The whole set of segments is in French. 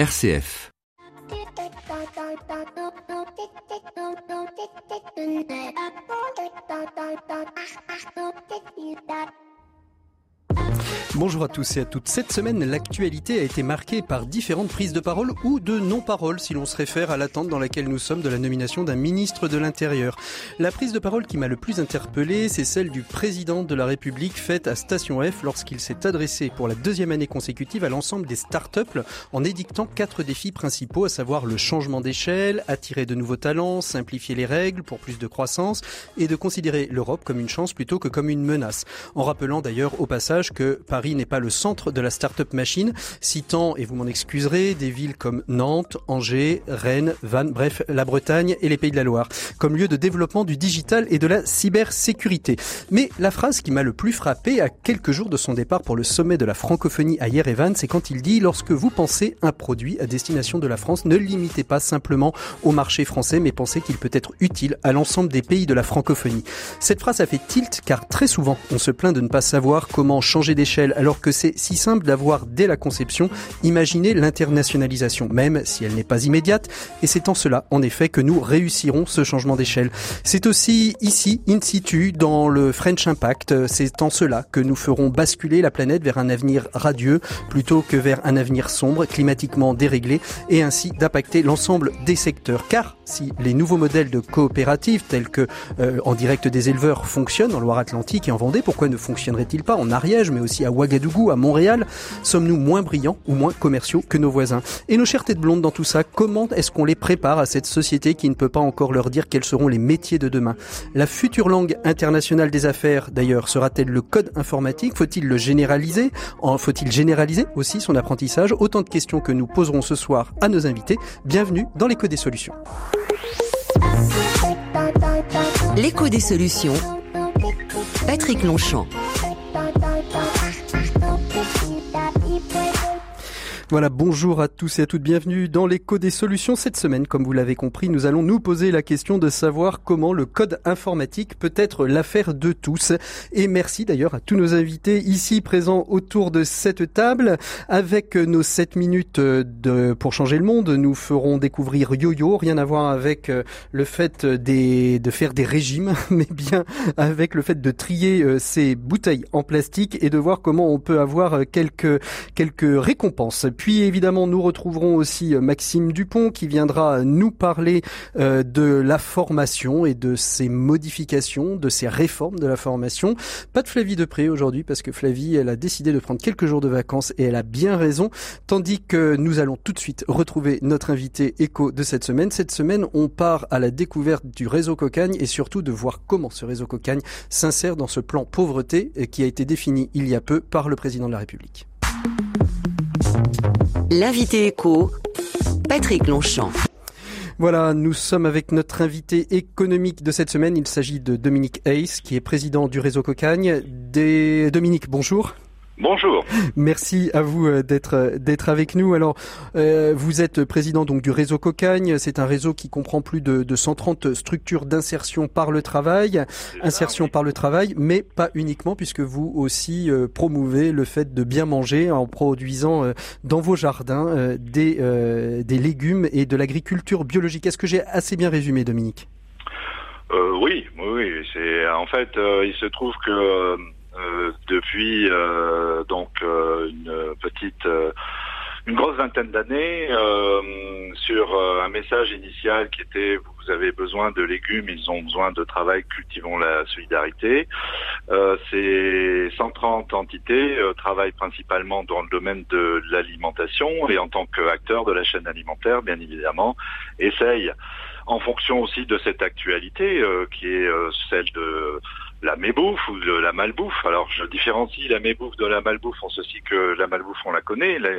RCF. Bonjour à tous et à toutes. Cette semaine, l'actualité a été marquée par différentes prises de parole ou de non-parole si l'on se réfère à l'attente dans laquelle nous sommes de la nomination d'un ministre de l'Intérieur. La prise de parole qui m'a le plus interpellé, c'est celle du président de la République faite à Station F lorsqu'il s'est adressé pour la deuxième année consécutive à l'ensemble des start-up en édictant quatre défis principaux, à savoir le changement d'échelle, attirer de nouveaux talents, simplifier les règles pour plus de croissance et de considérer l'Europe comme une chance plutôt que comme une menace. En rappelant d'ailleurs au passage que n'est pas le centre de la start-up machine, citant, et vous m'en excuserez, des villes comme Nantes, Angers, Rennes, Vannes, bref, la Bretagne et les Pays de la Loire, comme lieu de développement du digital et de la cybersécurité. Mais la phrase qui m'a le plus frappé à quelques jours de son départ pour le sommet de la francophonie à Yerevan, c'est quand il dit, lorsque vous pensez un produit à destination de la France, ne limitez pas simplement au marché français, mais pensez qu'il peut être utile à l'ensemble des pays de la francophonie. Cette phrase a fait tilt car très souvent, on se plaint de ne pas savoir comment changer d'échelle alors que c'est si simple d'avoir dès la conception imaginé l'internationalisation, même si elle n'est pas immédiate, et c'est en cela, en effet, que nous réussirons ce changement d'échelle. C'est aussi ici, in situ, dans le French Impact, c'est en cela que nous ferons basculer la planète vers un avenir radieux plutôt que vers un avenir sombre, climatiquement déréglé, et ainsi d'impacter l'ensemble des secteurs. Car si les nouveaux modèles de coopératives tels que euh, en direct des éleveurs fonctionnent en Loire-Atlantique et en Vendée, pourquoi ne fonctionneraient-ils pas en Ariège, mais aussi à Ouagadougou, à Montréal Sommes-nous moins brillants ou moins commerciaux que nos voisins? Et nos chères têtes blondes dans tout ça, comment est-ce qu'on les prépare à cette société qui ne peut pas encore leur dire quels seront les métiers de demain? La future langue internationale des affaires, d'ailleurs, sera-t-elle le code informatique? Faut-il le généraliser? Faut-il généraliser aussi son apprentissage? Autant de questions que nous poserons ce soir à nos invités. Bienvenue dans l'écho des solutions. L'écho des solutions. Patrick Longchamp. Voilà, bonjour à tous et à toutes, bienvenue dans l'écho des solutions. Cette semaine, comme vous l'avez compris, nous allons nous poser la question de savoir comment le code informatique peut être l'affaire de tous. Et merci d'ailleurs à tous nos invités ici présents autour de cette table. Avec nos 7 minutes de, pour changer le monde, nous ferons découvrir YoYo, rien à voir avec euh, le fait de faire des régimes, mais bien avec le fait de trier euh, ces bouteilles en plastique et de voir comment on peut avoir euh, quelques, quelques récompenses. Puis évidemment, nous retrouverons aussi euh, Maxime Dupont qui viendra nous parler euh, de la formation et de ses modifications, de ses réformes de la formation. Pas de Flavie Depré aujourd'hui parce que Flavie, elle a décidé de prendre quelques jours de vacances et elle a bien raison. Tandis que nous allons tout de suite retrouver notre invité écho de cette semaine. Cette semaine, on part à la découverte du réseau Cocagne et surtout de voir comment ce réseau Cocagne s'insère dans ce plan pauvreté euh, qui a été défini il y a peu par le président de la République. L'invité éco, Patrick Longchamp. Voilà, nous sommes avec notre invité économique de cette semaine. Il s'agit de Dominique Hayes, qui est président du réseau Cocagne. Dominique, bonjour. Bonjour. Merci à vous euh, d'être euh, d'être avec nous. Alors, euh, vous êtes président donc du réseau Cocagne. C'est un réseau qui comprend plus de, de 130 structures d'insertion par le travail, insertion par le travail, mais pas uniquement, puisque vous aussi euh, promouvez le fait de bien manger en produisant euh, dans vos jardins euh, des des légumes et de l'agriculture biologique. Est-ce que j'ai assez bien résumé, Dominique? Oui, oui. C'est en fait, il se trouve que depuis euh, donc euh, une petite une grosse vingtaine d'années sur un message initial qui était vous avez besoin de légumes, ils ont besoin de travail, cultivons la solidarité. Euh, ces 130 entités euh, travaillent principalement dans le domaine de l'alimentation et en tant qu'acteurs de la chaîne alimentaire, bien évidemment, essayent en fonction aussi de cette actualité euh, qui est celle de la mébouffe ou de la malbouffe. Alors je différencie la mébouffe de la malbouffe en ceci que la malbouffe on la connaît, la,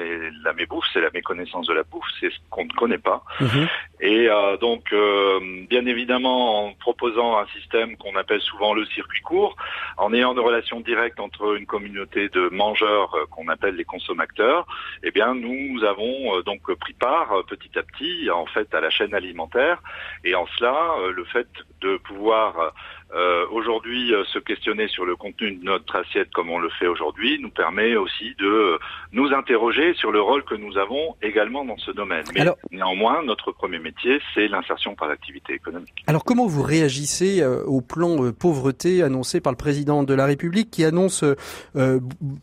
la mébouffe c'est la méconnaissance de la bouffe, c'est ce qu'on ne connaît pas. Mhm. Et euh, donc euh, bien évidemment en proposant un système qu'on appelle souvent le circuit court, en ayant une relation directe entre une communauté de mangeurs euh, qu'on appelle les consommateurs, eh bien nous avons donc pris part petit à petit en fait à la chaîne alimentaire et en cela le fait de pouvoir euh, aujourd'hui, euh, se questionner sur le contenu de notre assiette comme on le fait aujourd'hui nous permet aussi de euh, nous interroger sur le rôle que nous avons également dans ce domaine. Mais néanmoins, notre premier métier, c'est l'insertion par l'activité économique. Alors comment vous réagissez au plan pauvreté annoncé par le président de la République qui annonce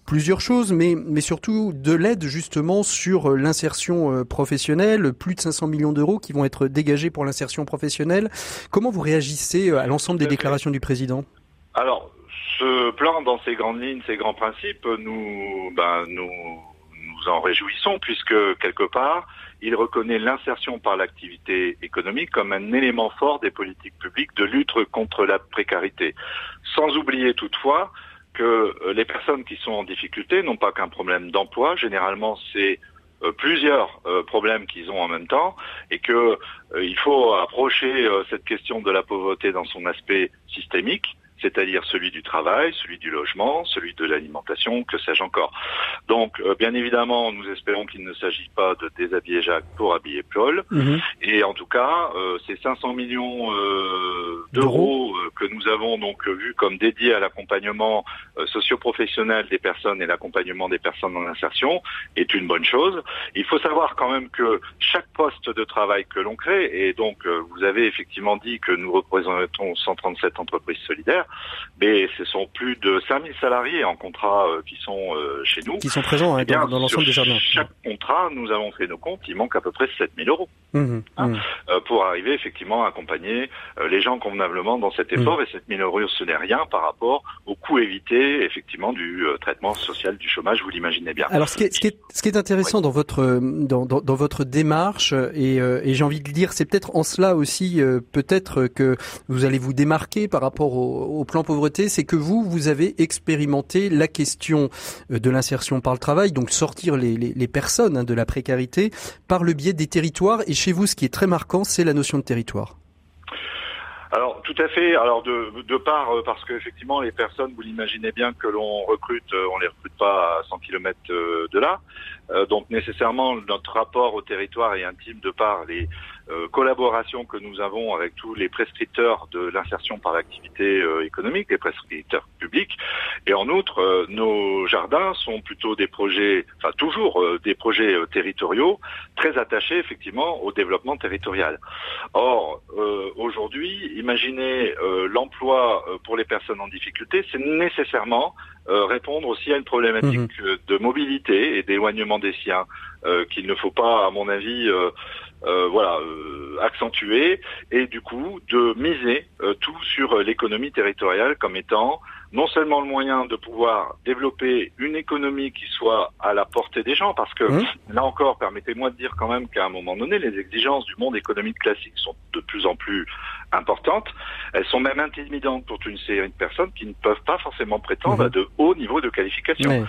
plusieurs choses, mais, mais surtout de l'aide justement sur l'insertion professionnelle, plus de 500 millions d'euros qui vont être dégagés pour l'insertion professionnelle. Comment vous réagissez à l'ensemble des déclarations du président? Alors, ce plan, dans ses grandes lignes, ses grands principes, nous, ben, nous, nous en réjouissons puisque quelque part, il reconnaît l'insertion par l'activité économique comme un élément fort des politiques publiques de lutte contre la précarité. Sans oublier toutefois que euh, les personnes qui sont en difficulté n'ont pas qu'un problème d'emploi. Généralement, c'est euh, plusieurs euh, problèmes qu'ils ont en même temps et que euh, il faut approcher cette question de la pauvreté dans son aspect systémique c'est-à-dire celui du travail, celui du logement, celui de l'alimentation, que sais-je encore. Donc, euh, bien évidemment, nous espérons qu'il ne s'agit pas de déshabiller Jacques pour habiller Paul. Mhm. Et en tout cas, euh, ces 500 millions euh, d'euros que nous avons donc vu comme dédiés à l'accompagnement socio-professionnel des personnes et l'accompagnement des personnes en insertion est une bonne chose. Il faut savoir quand même que chaque poste de travail que l'on crée, et donc vous avez effectivement dit que nous représentons 137 entreprises solidaires, mais ce sont plus de 5000 salariés en contrat euh, qui sont euh, chez nous. Qui sont présents hein, eh dans, l'ensemble des jardins. Chaque contrat, nous avons fait nos comptes, il manque à peu près 7000 euros mmh, hein, mmh. Euh, pour arriver effectivement à accompagner les gens convenablement dans cet effort. Mmh. Et 7000 euros, ce n'est rien par rapport au coût évité effectivement du traitement social du chômage, vous l'imaginez bien. Alors ce qui est, ce qui est, ce qui est intéressant dans votre dans, dans, dans, votre démarche et, et j'ai envie de dire, c'est peut-être en cela aussi peut-être que vous allez vous démarquer par rapport au au plan pauvreté, c'est que vous, vous avez expérimenté la question euh, de l'insertion par le travail, donc sortir les, personnes hein, de la précarité par le biais des territoires. Et chez vous, ce qui est très marquant, c'est la notion de territoire. Alors tout à fait. Alors de, part euh, parce qu'effectivement les personnes, vous l'imaginez bien que l'on recrute, euh, on les recrute pas à 100 km de là. donc nécessairement notre rapport au territoire est intime de par les collaboration que nous avons avec tous les prescripteurs de l'insertion par l'activité euh, économique, les prescripteurs publics. Et en outre, euh, nos jardins sont plutôt des projets, enfin toujours des projets territoriaux, très attachés effectivement au développement territorial. Or, aujourd'hui, imaginez l'emploi pour les personnes en difficulté, c'est nécessairement répondre aussi à une problématique mhm. de mobilité et d'éloignement des siens qu'il ne faut pas, à mon avis, euh, voilà, euh, accentuer et du coup de miser euh, tout sur l'économie territoriale comme étant non seulement le moyen de pouvoir développer une économie qui soit à la portée des gens, parce que mmh. là encore, permettez-moi de dire quand même qu'à un moment donné, les exigences du monde économique classique sont de plus en plus importantes. Elles sont même intimidantes pour une série de personnes qui ne peuvent pas forcément prétendre mmh. à de hauts niveaux de qualification.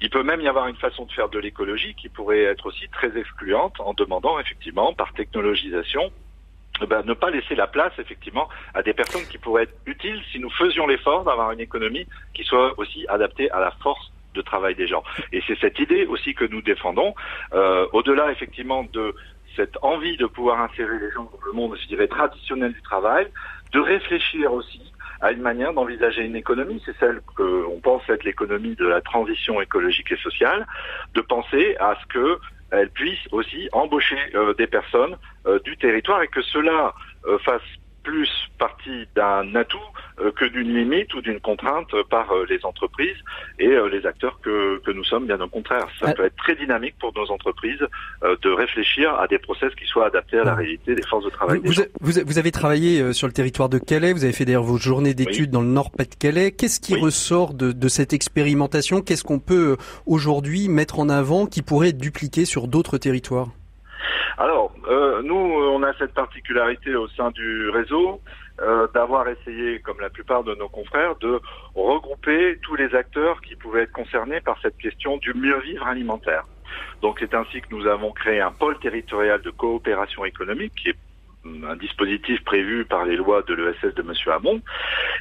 Il peut même y avoir une façon de faire de l'écologie qui pourrait être aussi très excluante en demandant effectivement par technologisation ben, ne pas laisser la place effectivement à des personnes qui pourraient être utiles si nous faisions l'effort d'avoir une économie qui soit aussi adaptée à la force de travail des gens. Et c'est cette idée aussi que nous défendons, euh, au-delà effectivement de cette envie de pouvoir insérer les gens dans le monde, je dirais, traditionnel du travail, de réfléchir aussi à une manière d'envisager une économie, c'est celle qu'on pense être l'économie de la transition écologique et sociale, de penser à ce que elle puisse aussi embaucher euh, des personnes euh, du territoire et que cela euh, fasse plus partie d'un atout que d'une limite ou d'une contrainte par les entreprises et les acteurs que, que nous sommes, bien au contraire. Ça peut être très dynamique pour nos entreprises de réfléchir à des process qui soient adaptés à la réalité des forces de travail. Vous, vous, vous avez travaillé sur le territoire de Calais, vous avez fait d'ailleurs vos journées d'études dans le Nord-Pas-de-Calais. Qu'est-ce qui ressort de, de, cette expérimentation? Qu'est-ce qu'on peut aujourd'hui mettre en avant qui pourrait être dupliqué sur d'autres territoires? Alors, euh, nous, on a cette particularité au sein du réseau euh, d'avoir essayé, comme la plupart de nos confrères, de regrouper tous les acteurs qui pouvaient être concernés par cette question du mieux vivre alimentaire. Donc c'est ainsi que nous avons créé un pôle territorial de coopération économique qui est un dispositif prévu par les lois de l'ESS de M. Hamon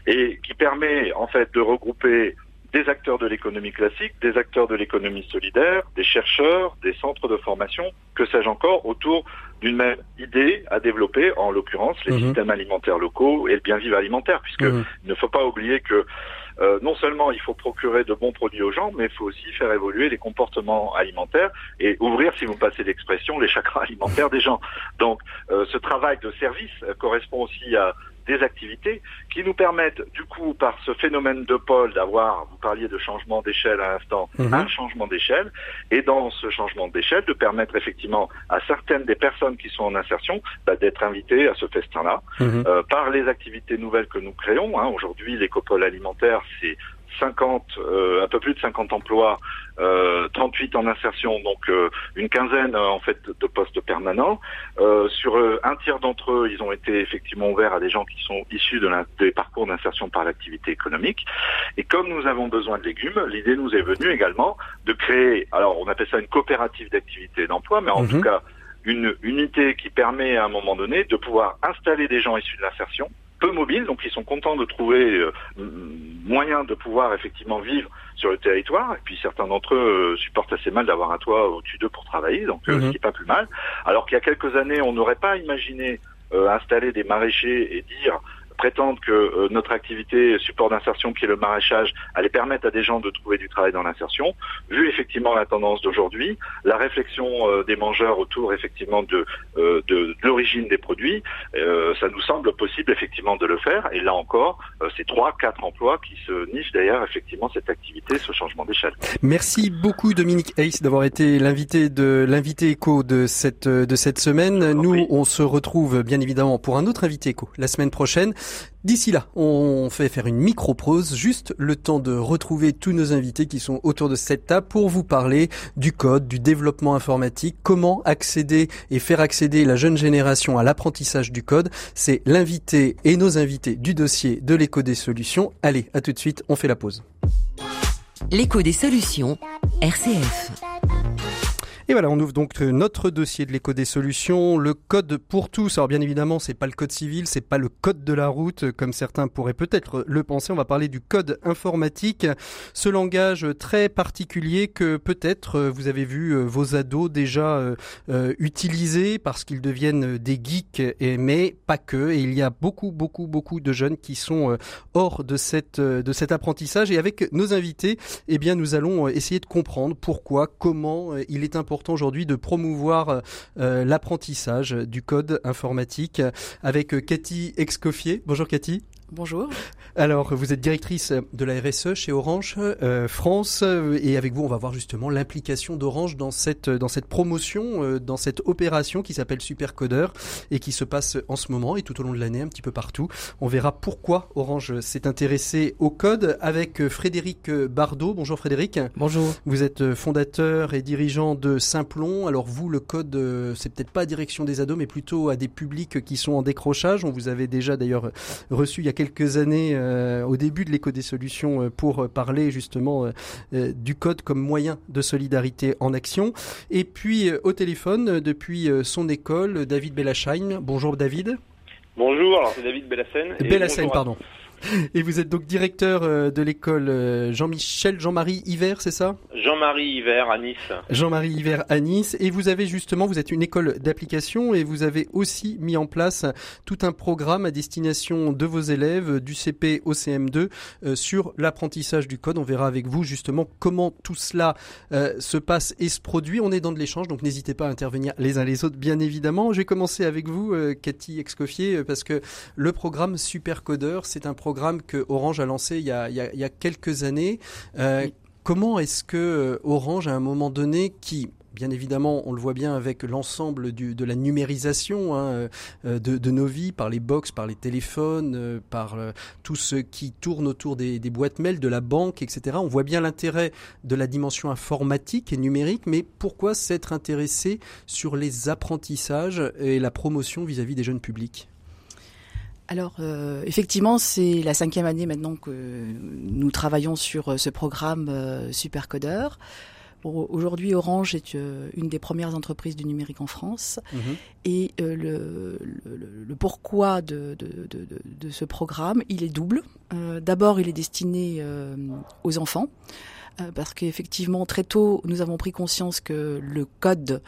et qui permet en fait de regrouper des acteurs de l'économie classique, des acteurs de l'économie solidaire, des chercheurs, des centres de formation, que sais-je encore, autour d'une même idée à développer, en l'occurrence les mhm. systèmes alimentaires locaux et le bien vivre alimentaire, puisque mhm. il ne faut pas oublier que euh, non seulement il faut procurer de bons produits aux gens, mais il faut aussi faire évoluer les comportements alimentaires et ouvrir, si vous passez l'expression, les chakras alimentaires des gens. Donc euh, ce travail de service euh, correspond aussi à des activités qui nous permettent, du coup, par ce phénomène de pôle, d'avoir, vous parliez de changement d'échelle à l'instant, mhm. un changement d'échelle, et dans ce changement d'échelle, de permettre effectivement à certaines des personnes qui sont en insertion bah, d'être invitées à ce festin-là, mhm. euh, par les activités nouvelles que nous créons. Hein. Aujourd'hui, l'écopole alimentaire, c'est 50, euh, un peu plus de 50 emplois, euh, 38 en insertion, donc euh, une quinzaine euh, en fait de postes permanents. sur un tiers d'entre eux, ils ont été effectivement ouverts à des gens qui sont issus de des parcours d'insertion par l'activité économique. Et comme nous avons besoin de légumes, l'idée nous est venue également de créer, alors on appelle ça une coopérative d'activité d'emploi, mais en mhm. tout cas une unité qui permet à un moment donné de pouvoir installer des gens issus de l'insertion peu mobiles, donc ils sont contents de trouver euh, moyen de pouvoir effectivement vivre sur le territoire. Et puis certains d'entre eux euh, supportent assez mal d'avoir un toit au-dessus d'eux pour travailler, donc euh, ce mhm. qui est pas plus mal. Alors qu'il y a quelques années, on n'aurait pas imaginé installer des maraîchers et dire prétendre que euh, notre activité support d'insertion, qui est le maraîchage, allait permettre à des gens de trouver du travail dans l'insertion. Vu effectivement la tendance d'aujourd'hui, la réflexion euh, des mangeurs autour effectivement de, euh, de, l'origine des produits, ça nous semble possible effectivement de le faire. Et là encore, c'est trois, quatre emplois qui se nichent d'ailleurs effectivement cette activité, ce changement d'échelle. Merci beaucoup Dominique Hayes d'avoir été l'invité de l'invité éco de cette de cette semaine. Nous, on se retrouve bien évidemment pour un autre invité éco la semaine prochaine. D'ici là, on fait faire une micro-pause, juste le temps de retrouver tous nos invités qui sont autour de cette table pour vous parler du code, du développement informatique, comment accéder et faire accéder la jeune génération à l'apprentissage du code. C'est l'invité et nos invités du dossier de l'écho des solutions. Allez, à tout de suite, on fait la pause. L'écho des solutions, RCF. Et voilà, on ouvre donc notre dossier de l'éco des solutions, le code pour tous. Alors bien évidemment, c'est pas le code civil, c'est pas le code de la route comme certains pourraient peut-être le penser. On va parler du code informatique, ce langage très particulier que peut-être vous avez vu euh, vos ados déjà euh, euh, utiliser parce qu'ils deviennent des geeks, mais pas que. Et il y a beaucoup, beaucoup, beaucoup de jeunes qui sont hors de cette de cet apprentissage. Et avec nos invités, eh bien, nous allons essayer de comprendre pourquoi, comment il est important aujourd'hui de promouvoir euh, euh, l'apprentissage du code informatique avec euh, Cathy Excoffier. Bonjour Cathy. Bonjour. Alors, vous êtes directrice de la RSE chez Orange euh, France et avec vous, on va voir justement l'implication d'Orange dans cette dans cette promotion, euh, dans cette opération qui s'appelle Supercodeur et qui se passe en ce moment et tout au long de l'année un petit peu partout. On verra pourquoi Orange s'est intéressé au code avec Frédéric Bardot. Bonjour Frédéric. Bonjour. Vous êtes fondateur et dirigeant de Simplon. Alors vous, le code, euh, c'est peut-être pas à direction des ados, mais plutôt à des publics qui sont en décrochage. On vous avait déjà d'ailleurs reçu il y a quelques années euh, au début de l'éco des solutions euh, pour parler justement euh, du code comme moyen de solidarité en action. Et puis au téléphone, depuis son école, David Bellasheim. Bonjour David. Bonjour, alors c'est David Bellassène. Bellassène, pardon. Et vous êtes donc directeur euh, de l'école euh, Jean-Michel, Jean-Marie Hiver, c'est ça? Jean-Marie Hiver à Nice. Jean-Marie Hiver à Nice. Et vous avez justement, vous êtes une école d'application et vous avez aussi mis en place tout un programme à destination de vos élèves du CP au CM2 euh, sur l'apprentissage du code. On verra avec vous justement comment tout cela se passe et se produit. On est dans de l'échange, donc n'hésitez pas à intervenir les uns les autres, bien évidemment. Je vais commencer avec vous, Cathy Excoffier, parce que le programme Supercodeur, c'est un programme programme que Orange a lancé il y a, quelques années. Euh, comment est-ce que euh, Orange, à un moment donné, qui bien évidemment, on le voit bien avec l'ensemble de la numérisation hein, euh, de, nos vies, par les box, par les téléphones, par tout ce qui tourne autour des, des, boîtes mail, de la banque, etc. On voit bien l'intérêt de la dimension informatique et numérique, mais pourquoi s'être intéressé sur les apprentissages et la promotion vis à -vis des jeunes publics? Alors euh, effectivement, c'est la cinquième année maintenant que nous travaillons sur euh, ce programme euh, Supercodeur. Aujourd'hui, Orange est euh, une des premières entreprises du numérique en France. Mhm. Et le, le, le, pourquoi de, de, de, de, ce programme, il est double. D'abord, il est destiné aux enfants. Euh, parce qu'effectivement, très tôt, nous avons pris conscience que le code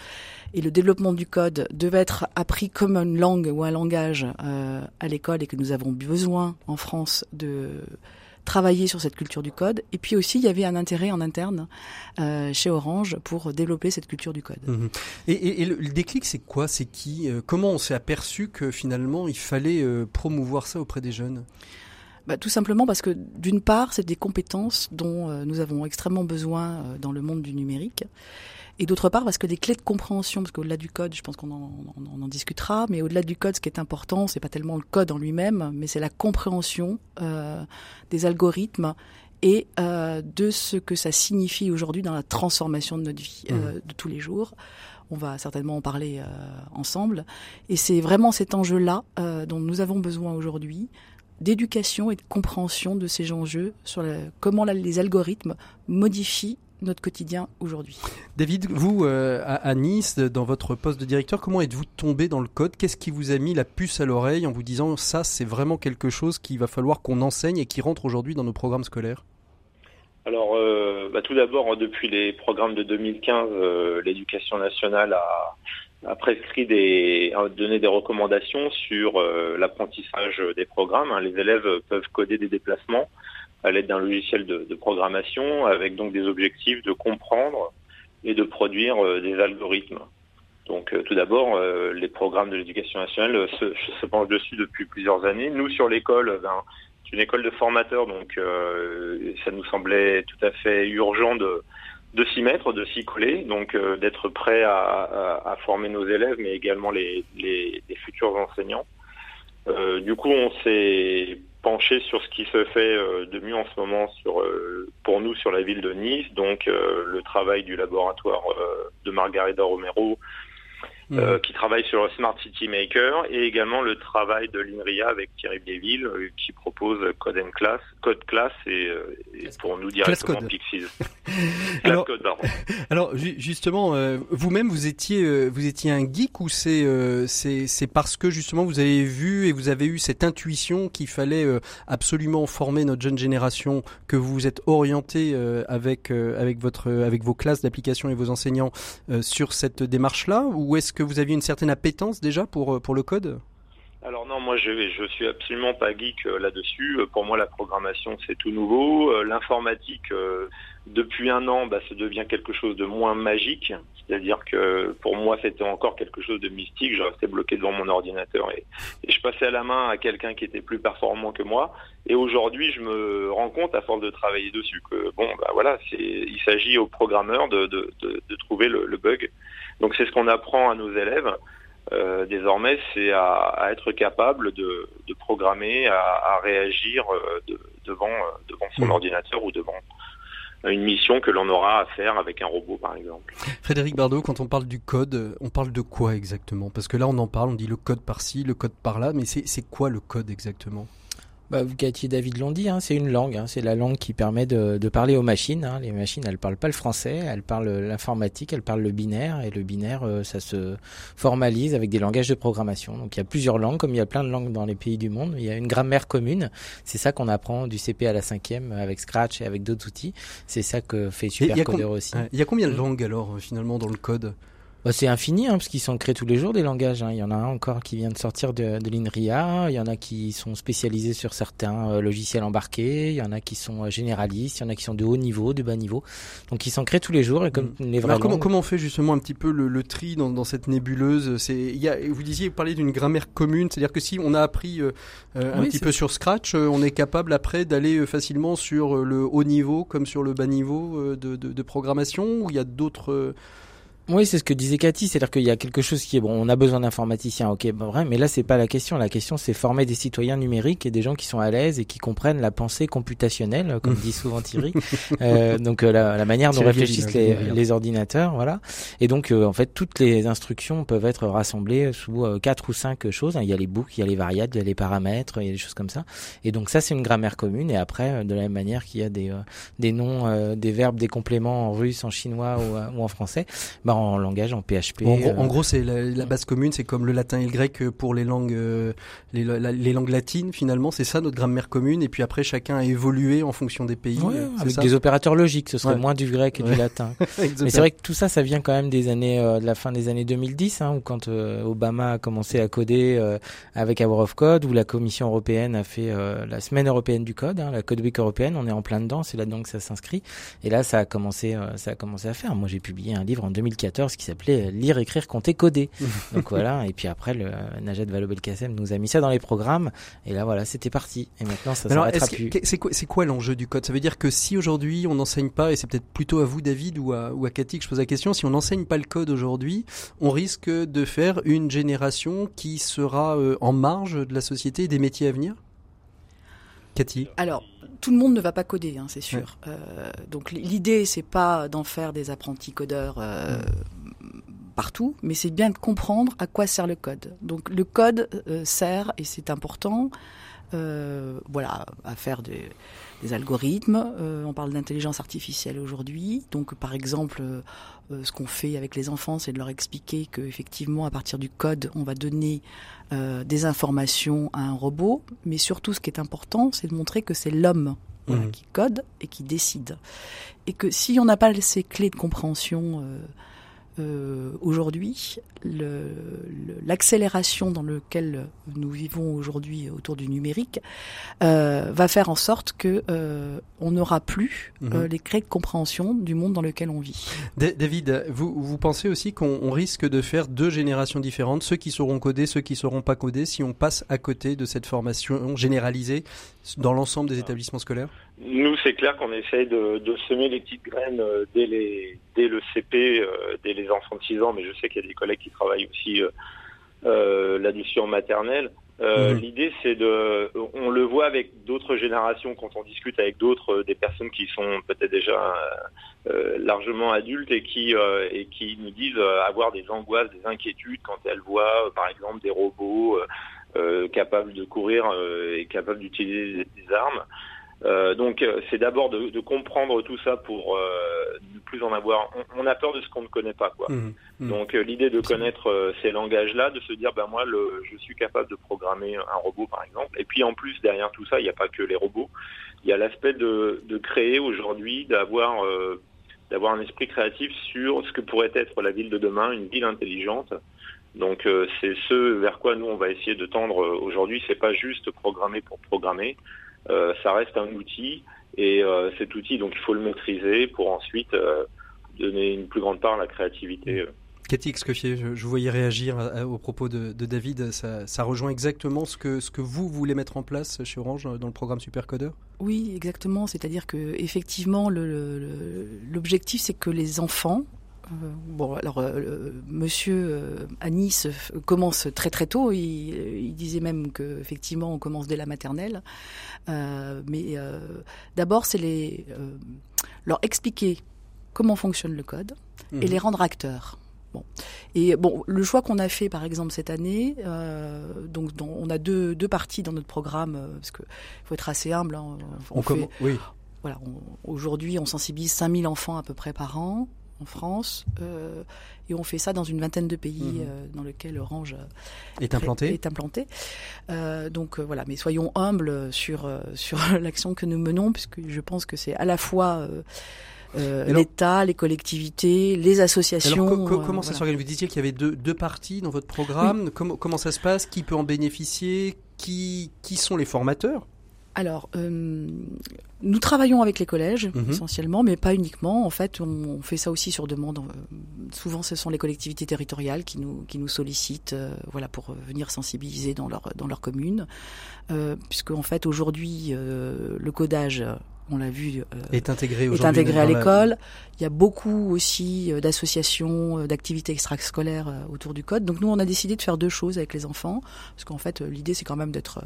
et le développement du code devaient être appris comme une langue ou un langage euh, à l'école et que nous avons besoin en France de travailler sur cette culture du code. Et puis aussi, il y avait un intérêt en interne euh, chez Orange pour développer cette culture du code. Mmh. Et, et, et, le, déclic, c'est quoi? C'est qui euh, Comment on s'est aperçu que finalement, il fallait euh, promouvoir ça auprès des jeunes? Bah, tout simplement parce que d'une part, c'est des compétences dont euh, nous avons extrêmement besoin euh, dans le monde du numérique. Et d'autre part, parce que des clés de compréhension, parce qu'au-delà du code, je pense qu'on en, on en, discutera, mais au-delà du code, ce qui est important, c'est pas tellement le code en lui-même, mais c'est la compréhension euh, des algorithmes et euh, de ce que ça signifie aujourd'hui dans la transformation de notre vie euh, de tous les jours. On va certainement en parler euh, ensemble. Et c'est vraiment cet enjeu-là euh, dont nous avons besoin aujourd'hui d'éducation et de compréhension de ces enjeux sur la, comment la, les algorithmes modifient notre quotidien aujourd'hui. David, vous, euh, à, à, Nice, dans votre poste de directeur, comment êtes-vous tombé dans le code? Qu'est-ce qui vous a mis la puce à l'oreille en vous disant ça, c'est vraiment quelque chose qu'il va falloir qu'on enseigne et qui rentre aujourd'hui dans nos programmes scolaires? Alors, euh, bah, tout d'abord, depuis les programmes de 2015, euh, l'éducation nationale a, a, prescrit des, a donné des recommandations sur euh, l'apprentissage des programmes. Hein. Les élèves peuvent coder des déplacements à l'aide d'un logiciel de, programmation, avec donc des objectifs de comprendre et de produire euh, des algorithmes. Donc, euh, tout d'abord, les programmes de l'éducation nationale se, penchent dessus depuis plusieurs années. Nous, sur l'école, ben, une école de formateurs, donc ça nous semblait tout à fait urgent de, de s'y mettre, de s'y coller, donc euh, d'être prêt à, former nos élèves, mais également les, futurs enseignants. Euh, du coup, on s'est penché sur ce qui se fait de mieux en ce moment pour nous sur la ville de Nice, donc le travail du laboratoire de Margarida Romero, Mmh. Euh, qui travaille sur le Smart City Maker et également le travail de l'INRIA avec Thierry Biéville euh, qui propose Code and Class, Code Class et, euh, et pour nous directement Pixies. alors, code, alors justement, euh, vous-même vous étiez euh, vous étiez un geek ou c'est c'est c'est parce que justement vous avez vu et vous avez eu cette intuition qu'il fallait absolument former notre jeune génération que vous vous êtes orienté avec avec votre avec vos classes d'application et vos enseignants sur cette démarche là ou est-ce que vous aviez une certaine appétence déjà pour, pour le code alors non, moi je je suis absolument pas geek euh, là-dessus. Pour moi, la programmation c'est tout nouveau. Euh, l'informatique, euh, depuis un an, bah, ça devient quelque chose de moins magique. C'est-à-dire que pour moi, c'était encore quelque chose de mystique. Je restais bloqué devant mon ordinateur et, je passais à la main à quelqu'un qui était plus performant que moi. Et aujourd'hui, je me rends compte, à force de travailler dessus, que bon, bah voilà, c'est il s'agit aux programmeurs de de, de, trouver le bug. Donc c'est ce qu'on apprend à nos élèves. Euh, désormais, c'est à, à, être capable de, de programmer, à, à réagir euh, de, devant, euh, devant son mmh. ordinateur ou devant une mission que l'on aura à faire avec un robot, par exemple. Frédéric Bardot, quand on parle du code, on parle de quoi exactement? Parce que là, on en parle, on dit le code par-ci, le code par-là, mais c'est quoi le code exactement? Bah, Cathy et David l'ont dit, hein, c'est une langue, hein, c'est la langue qui permet de, de parler aux machines. Hein. Les machines, elles parlent pas le français, elles parlent l'informatique, elles parlent le binaire, et le binaire, euh, ça se formalise avec des langages de programmation. Donc il y a plusieurs langues, comme il y a plein de langues dans les pays du monde. Il y a une grammaire commune. C'est ça qu'on apprend du CP à la cinquième avec Scratch et avec d'autres outils. C'est ça que fait Supercodeur aussi. Il y a combien de langues alors finalement dans le code? Bah, c'est infini, hein, parce qu'ils sont créés tous les jours des langages. Hein. Il y en a un encore qui vient de sortir de, de l'INRIA, il y en a qui sont spécialisés sur certains euh, logiciels embarqués, il y en a qui sont euh, généralistes, il y en a qui sont de haut niveau, de bas niveau. Donc ils sont créés tous les jours et comme mmh. les vrais comment, comment on fait justement un petit peu le, le tri dans, dans, cette nébuleuse? C'est y a, vous disiez vous parliez d'une grammaire commune, c'est-à-dire que si on a appris euh, un oui, petit peu sur Scratch, euh, on est capable après d'aller facilement sur le haut niveau comme sur le bas niveau de, de, de programmation ou il y a d'autres Oui, c'est ce que disait Cathy, c'est-à-dire qu'il y a quelque chose qui est bon, on a besoin d'informaticiens, ok, bon, vrai, mais là c'est pas la question. La question c'est former des citoyens numériques et des gens qui sont à l'aise et qui comprennent la pensée computationnelle, comme dit souvent Thierry. euh, donc euh, la, la, manière dont réfléchissent les, les, ordinateurs, voilà. Et donc euh, en fait toutes les instructions peuvent être rassemblées sous euh, quatre ou cinq choses. Il y a les boucles, il y a les variables, il y a les paramètres, il y a des choses comme ça. Et donc ça c'est une grammaire commune. Et après de la même manière qu'il y a des des noms, des verbes, des compléments en russe, en chinois ou, ou en français, bah en langage, en PHP. en, gros, gros, c'est la, base commune, c'est comme le latin et le grec pour les langues, les, les, langues latines. Finalement, c'est ça notre grammaire commune. Et puis après, chacun a évolué en fonction des pays. avec des opérateurs logiques, ce serait moins du grec et du latin. Mais c'est vrai que tout ça, ça vient quand même des années, euh, de la fin des années 2010, hein, où quand euh, Obama a commencé à coder euh, avec Hour of Code, où la Commission européenne a fait la semaine européenne du code, hein, la Code Week européenne. On est en plein dedans, c'est là-dedans que ça s'inscrit. Et là, ça a commencé, ça a commencé à faire. Moi, j'ai publié un livre en 2014 qui s'appelait Lire, écrire, compter, coder. Donc voilà. Et puis après, le Najat Vallaud-Belkacem nous a mis ça dans les programmes. Et là, voilà, c'était parti. Et maintenant, ça s'arrêtera plus. C'est quoi, c'est quoi l'enjeu du code? Ça veut dire que si aujourd'hui on n'enseigne pas, et c'est peut-être plutôt à vous, David, ou à, ou à Cathy que je pose la question, si on n'enseigne pas le code aujourd'hui, on risque de faire une génération qui sera euh, en marge de la société et des métiers à venir? Cathy? Alors, tout le monde ne va pas coder, hein, c'est sûr. Euh, donc l'idée, c'est pas d'en faire des apprentis codeurs. Euh, partout, mais c'est bien de comprendre à quoi sert le code. Donc le code sert, et c'est important, voilà, à faire des, des algorithmes. Euh, on parle d'intelligence artificielle aujourd'hui. Donc, par exemple, euh, euh, ce qu'on fait avec les enfants, c'est de leur expliquer que effectivement, à partir du code, on va donner des informations à un robot. Mais surtout, ce qui est important, c'est de montrer que c'est l'homme mmh. qui code et qui décide. Et que si on n'a pas ces clés de compréhension euh, aujourd'hui, l'accélération dans laquelle nous vivons aujourd'hui autour du numérique euh, va faire en sorte que euh, on n'aura plus mhm. les clés de compréhension du monde dans lequel on vit. David, vous, vous pensez aussi qu'on risque de faire deux générations différentes, ceux qui sauront coder, ceux qui sauront pas coder, si on passe à côté de cette formation généralisée dans l'ensemble des établissements scolaires? Nous, c'est clair qu'on essaye de, de, semer les petites graines dès, les, dès le CP, dès les enfants de 6 ans, mais je sais qu'il y a des collègues qui travaillent aussi euh, euh, là-dessus en maternelle. Euh, mhm. L'idée, c'est de, on le voit avec d'autres générations quand on discute avec d'autres, des personnes qui sont peut-être déjà largement adultes et qui et qui nous disent avoir des angoisses, des inquiétudes quand elles voient, par exemple, des robots capables de courir et capables d'utiliser des armes. Euh, donc euh, c'est d'abord de, de, comprendre tout ça pour euh, ne plus en avoir. On, on a peur de ce qu'on ne connaît pas, quoi. Mmh, mmh. Donc l'idée de connaître ces langages-là, de se dire ben moi le, je suis capable de programmer un robot par exemple. Et puis en plus derrière tout ça, il n'y a pas que les robots. Il y a l'aspect de, de créer aujourd'hui, d'avoir d'avoir un esprit créatif sur ce que pourrait être la ville de demain, une ville intelligente. Donc c'est ce vers quoi nous on va essayer de tendre aujourd'hui. C'est pas juste programmer pour programmer. Euh, ça reste un outil et euh, cet outil, donc il faut le maîtriser pour ensuite euh, donner une plus grande part à la créativité. Cathy Excoffier, je, je voyais réagir au propos de, de David. Ça, ça, rejoint exactement ce que, ce que vous voulez mettre en place chez Orange dans le programme Supercodeur Oui, exactement. C'est-à-dire que effectivement, l'objectif, c'est que les enfants bon, alors, euh, Monsieur euh, à Nice commence très très tôt. Il, disait même que effectivement, on commence dès la maternelle. mais d'abord, c'est les leur expliquer comment fonctionne le code et mhm. les rendre acteurs. Bon. Et bon, le choix qu'on a fait, par exemple, cette année, donc on a deux, deux parties dans notre programme, parce qu'il faut être assez humble. Hein, on, fait, oui. Voilà, aujourd'hui, on sensibilise 5000 enfants à peu près par an en France. Euh, et on fait ça dans une vingtaine de pays mhm. euh, dans lesquels Orange est implanté. Est implanté. Euh, donc voilà, mais soyons humbles sur sur l'action que nous menons, puisque je pense que c'est à la fois l'État, les collectivités, les associations. Alors, comment ça s'organise Vous disiez qu'il y avait deux, deux parties dans votre programme. Comment, comment ça se passe? Qui peut en bénéficier? Qui, qui sont les formateurs? Alors, euh, nous travaillons avec les collèges mhm. essentiellement, mais pas uniquement. En fait, on, fait ça aussi sur demande. Euh, souvent, ce sont les collectivités territoriales qui nous qui nous sollicitent, euh, voilà, pour venir sensibiliser dans leur dans leur commune, puisque en fait aujourd'hui le codage on l'a vu, est intégré, est intégré à l'école. Il y a beaucoup aussi d'associations, d'activités extrascolaires autour du code. Donc nous, on a décidé de faire deux choses avec les enfants, parce qu'en fait, l'idée c'est quand même d'être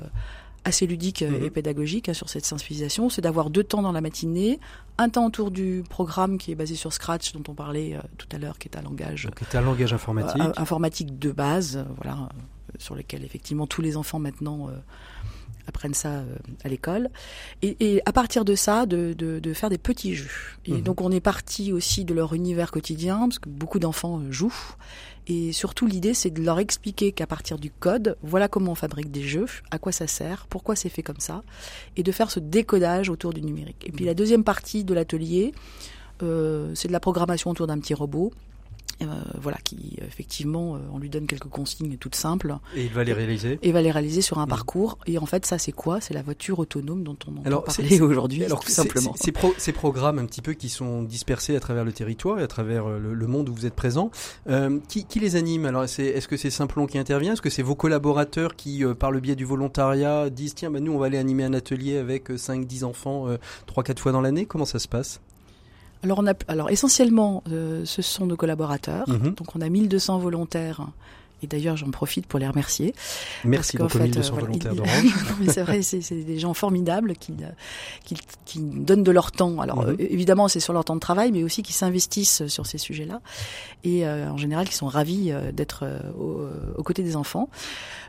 assez ludique et mhm. pédagogique hein, sur cette sensibilisation, c'est d'avoir deux temps dans la matinée, un temps autour du programme qui est basé sur Scratch dont on parlait tout à l'heure, qui est un langage, qui est un langage informatique, informatique de base, voilà, sur lequel effectivement tous les enfants maintenant apprennent ça euh, à l'école. Et, et, à partir de ça, de, de, de faire des petits jeux. Et mhm. donc on est parti aussi de leur univers quotidien, parce que beaucoup d'enfants euh, jouent. Et surtout l'idée, c'est de leur expliquer qu'à partir du code, voilà comment on fabrique des jeux, à quoi ça sert, pourquoi c'est fait comme ça, et de faire ce décodage autour du numérique. Et puis la deuxième partie de l'atelier, euh, c'est de la programmation autour d'un petit robot voilà, qui effectivement, euh, on lui donne quelques consignes toutes simples. Et il va les réaliser. Et il va les réaliser sur un mmh. parcours. Et en fait, ça, c'est quoi? C'est la voiture autonome dont on entend parler aujourd'hui, tout simplement. Ces, ces, programmes un petit peu qui sont dispersés à travers le territoire et à travers euh, le, monde où vous êtes présent, qui, qui, les anime? Alors, est-ce que c'est Simplon qui intervient? Est-ce que c'est vos collaborateurs qui, par le biais du volontariat, disent tiens, bah, nous, on va aller animer un atelier avec 5-10 enfants 3-4 fois dans l'année? Comment ça se passe? Alors, on a, alors essentiellement, euh, ce sont nos collaborateurs. Mhm. Donc on a 1200 volontaires et d'ailleurs, j'en profite pour les remercier. Merci beaucoup, fait, 1200 euh, volontaires d'Orange. c'est vrai, c'est des gens formidables qui, qui, qui, donnent de leur temps. Alors, mhm. euh, évidemment, c'est sur leur temps de travail, mais aussi qui s'investissent sur ces sujets-là. Et euh, en général, qui sont ravis d'être aux côtés des enfants.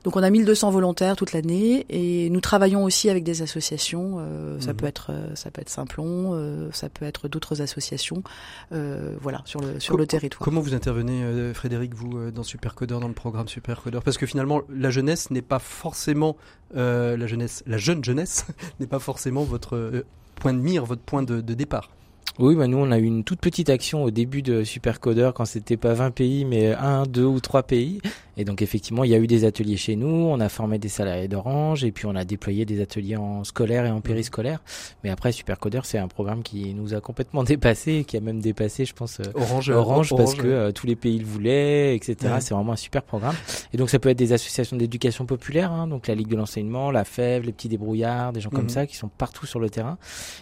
Donc, on a 1200 volontaires toute l'année et nous travaillons aussi avec des associations. Ça mhm. peut être, ça peut être Simplon, ça peut être d'autres associations. voilà, sur le sur le territoire. Comment vous intervenez, Frédéric, vous, dans Supercodeur, dans le programme Supercodeur Parce que finalement, la jeunesse n'est pas forcément euh, la jeunesse, la jeune jeunesse n'est pas forcément votre euh, point de mire, votre point de, départ. Oui, bah nous on a eu une toute petite action au début de Supercodeur quand c'était pas 20 pays mais 1, 2 ou 3 pays. Et donc effectivement, il y a eu des ateliers chez nous, on a formé des salariés d'Orange et puis on a déployé des ateliers en scolaire et en périscolaire. Mais après Supercodeur, c'est un programme qui nous a complètement dépassé, qui a même dépassé, je pense, euh, Orange, Orange, parce que euh, tous les pays le voulaient, etc. C'est vraiment un super programme. Et donc ça peut être des associations d'éducation populaire, hein, donc la Ligue de l'enseignement, la FEV, les petits débrouillards, des gens comme mhm. ça qui sont partout sur le terrain.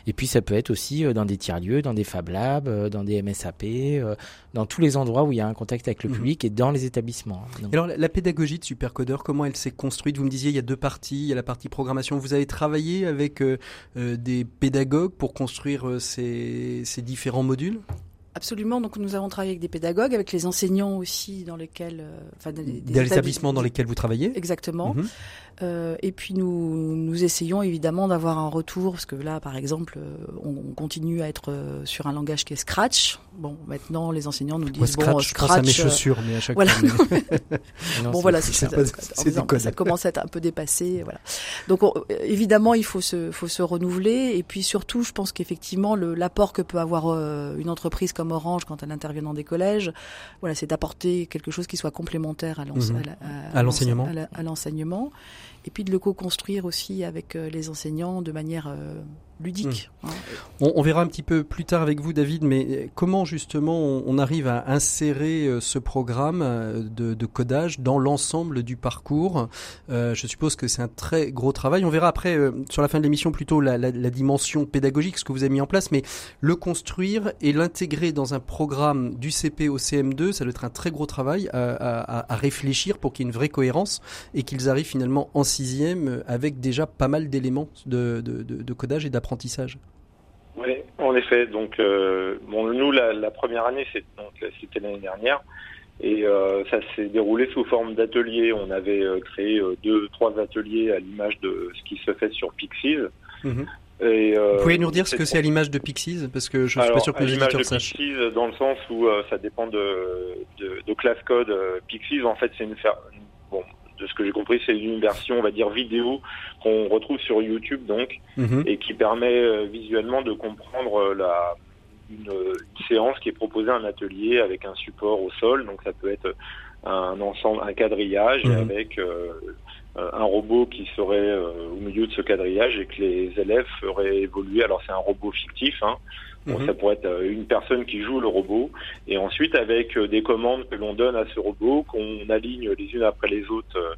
Et puis ça peut être aussi euh, dans des tiers-lieux dans des Fab Labs, euh, dans des MSAP, euh, dans tous les endroits où il y a un contact avec le mhm. public et dans les établissements. La, pédagogie de Supercodeur, comment elle s'est construite? Vous me disiez il y a deux parties, il y a la partie programmation. Vous avez travaillé avec euh, des pédagogues pour construire ces, différents modules? Absolument. Donc nous avons travaillé avec des pédagogues, avec les enseignants aussi, dans lesquels, enfin, des, établissements dans lesquels vous travaillez. Exactement. Mhm. Euh, et puis nous, nous essayons évidemment d'avoir un retour, parce que là, par exemple, euh, on, continue à être euh, sur un langage qui est Scratch. Bon, maintenant, les enseignants nous disent bon, Scratch, Scratch, à mes chaussures, mais à chaque voilà. fois. bon, voilà, c'est ça commence à être un peu dépassé. Voilà. Donc, évidemment, il faut se, faut se renouveler, et puis surtout, je pense qu'effectivement, l'apport que peut avoir une entreprise comme Orange quand elle intervient dans des collèges, voilà, c'est d'apporter quelque chose qui soit complémentaire à mhm. l'enseignement. À l'enseignement et puis de le co-construire aussi avec euh, les enseignants de manière euh, ludique. Hmm. Hein. On, verra un petit peu plus tard avec vous, David, mais euh, comment justement on, arrive à insérer ce programme de, codage dans l'ensemble du parcours? Je suppose que c'est un très gros travail. On verra après, sur la fin de l'émission, plutôt la, dimension pédagogique, ce que vous avez mis en place, mais le construire et l'intégrer dans un programme du CP au CM2, ça doit être un très gros travail à, à réfléchir pour qu'il y ait une vraie cohérence et qu'ils arrivent finalement en sixième euh, avec déjà pas mal d'éléments de, de, codage et d'apprentissage. Oui, en effet. Donc, euh, bon, nous, la, première année, c'était l'année dernière. Et euh, ça s'est déroulé sous forme d'ateliers. On avait créé deux, trois ateliers à l'image de ce qui se fait sur Pixies. Mhm. Et, Vous pouvez nous dire ce que c'est à l'image de Pixies? Parce que je ne suis pas sûr que les éditeurs sachent. Pixies, dans le sens où ça dépend de, de, classe code. Pixies, en fait, c'est une, bon, de ce que j'ai compris, c'est une version, on va dire, vidéo qu'on retrouve sur YouTube, donc, mhm. et qui permet euh, visuellement de comprendre euh, la, une, séance qui est proposée, un atelier avec un support au sol. Donc, ça peut être un ensemble, un quadrillage mhm. avec euh, un robot qui serait au milieu de ce quadrillage et que les élèves feraient évoluer. Alors, c'est un robot fictif, hein, Mhm. Ça pourrait être euh, une personne qui joue le robot, et ensuite avec euh, des commandes que l'on donne à ce robot, qu'on aligne les unes après les autres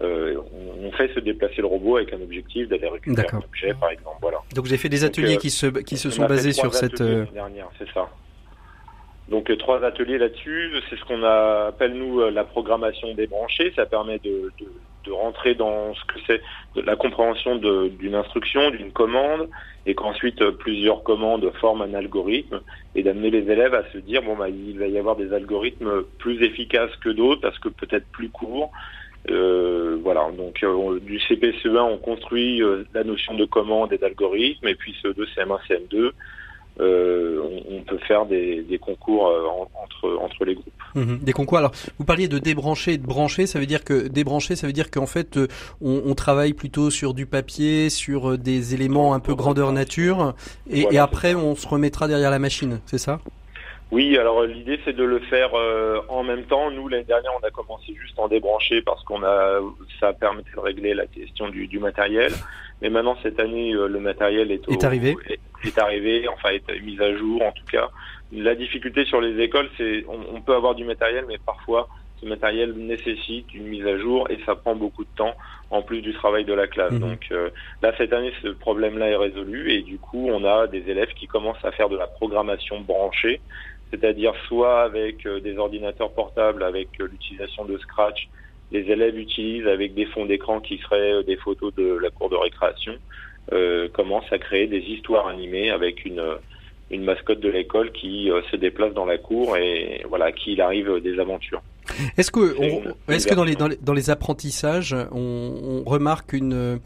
on, fait se déplacer le robot avec un objectif d'aller récupérer un objet, par exemple. Voilà. Donc j'ai fait des ateliers qui se qui se sont basés sur cette dernière, c'est ça. Donc trois ateliers là-dessus, c'est ce qu'on appelle nous la programmation débranchée. Ça permet de, de, de rentrer dans ce que c'est la compréhension d'une instruction, d'une commande, et qu'ensuite euh, plusieurs commandes forment un algorithme, et d'amener les élèves à se dire bon bah il va y avoir des algorithmes plus efficaces que d'autres parce que peut-être plus courts. Euh, voilà, donc euh, du CPCE1 on construit la notion de commande et d'algorithme, et puis ce 2 CM1, CM2 euh, on, peut faire des, concours euh, entre entre les groupes. Mhm. des concours. Alors, vous parliez de débrancher et de brancher. Ça veut dire que débrancher, ça veut dire qu'en fait, euh, on, travaille plutôt sur du papier, sur des éléments un peu grandeur nature, et, après, on se remettra derrière la machine. C'est ça? Oui, alors l'idée c'est de le faire en même temps. Nous l'année dernière on a commencé juste en débrancher parce qu'on a ça permettait de régler la question du, du matériel. Mais maintenant cette année le matériel est, est arrivé est arrivé, enfin est mise à jour en tout cas. La difficulté sur les écoles, c'est on, peut avoir du matériel, mais parfois ce matériel nécessite une mise à jour et ça prend beaucoup de temps en plus du travail de la classe. Mhm. Donc euh, là cette année ce problème-là est résolu et du coup on a des élèves qui commencent à faire de la programmation branchée, c'est-à-dire soit avec euh, des ordinateurs portables avec euh, l'utilisation de Scratch, les élèves utilisent avec des fonds d'écran qui seraient des photos de la cour de récréation, euh, commence à créer des histoires animées avec une une mascotte de l'école qui euh, se déplace dans la cour et voilà qui il arrive des aventures. Est-ce que est-ce que dans les, dans les, apprentissages on, on remarque une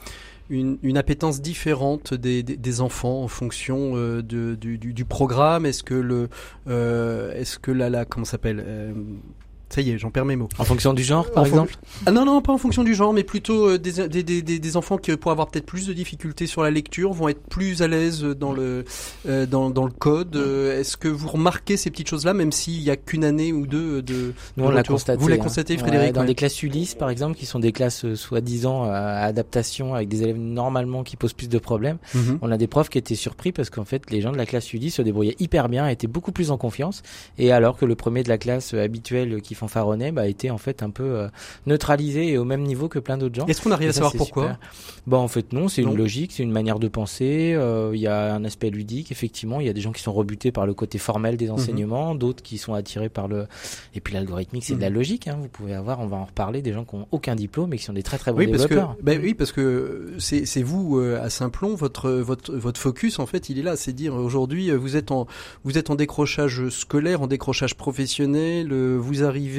une, une, appétence différente des, des, des enfants en fonction euh, de, du, du, programme? Est-ce que le, euh, est-ce que la, la comment s'appelle ça y est, j'en perds mes mots. En fonction du genre, par exemple ah, Non, non, pas en fonction du genre, mais plutôt euh, des, des, des, des, enfants qui, pour avoir peut-être plus de difficultés sur la lecture, vont être plus à l'aise dans le, euh, dans, dans le code. Euh, est-ce que vous remarquez ces petites choses-là, même s'il y a qu'une année ou deux de... Nous, on l'a constaté. Vous l'avez hein. constaté, Frédéric Dans des classes Ulysse, par exemple, qui sont des classes soi-disant à adaptation, avec des élèves normalement qui posent plus de problèmes, mhm. on a des profs qui étaient surpris parce qu'en fait, les gens de la classe Ulysse se débrouillaient hyper bien, étaient beaucoup plus en confiance, et alors que le premier de la classe habituelle qui fanfaronnait, bah, été en fait un peu euh, neutralisé et au même niveau que plein d'autres gens. Est-ce qu'on arrive à savoir pourquoi Bah en fait non, c'est une logique, c'est une manière de penser. Euh, il y a un aspect ludique, effectivement. Il y a des gens qui sont rebutés par le côté formel des mhm. enseignements, d'autres qui sont attirés par le. Et puis l'algorithmique, c'est de la mhm. logique. Hein. Vous pouvez avoir, on va en reparler, des gens qui ont aucun diplôme et qui sont des très très bons oui, parce Que, ben oui, parce que c'est vous euh, à Simplon, votre votre votre focus en fait, il est là, c'est dire aujourd'hui vous êtes en vous êtes en décrochage scolaire, en décrochage professionnel, vous arrivez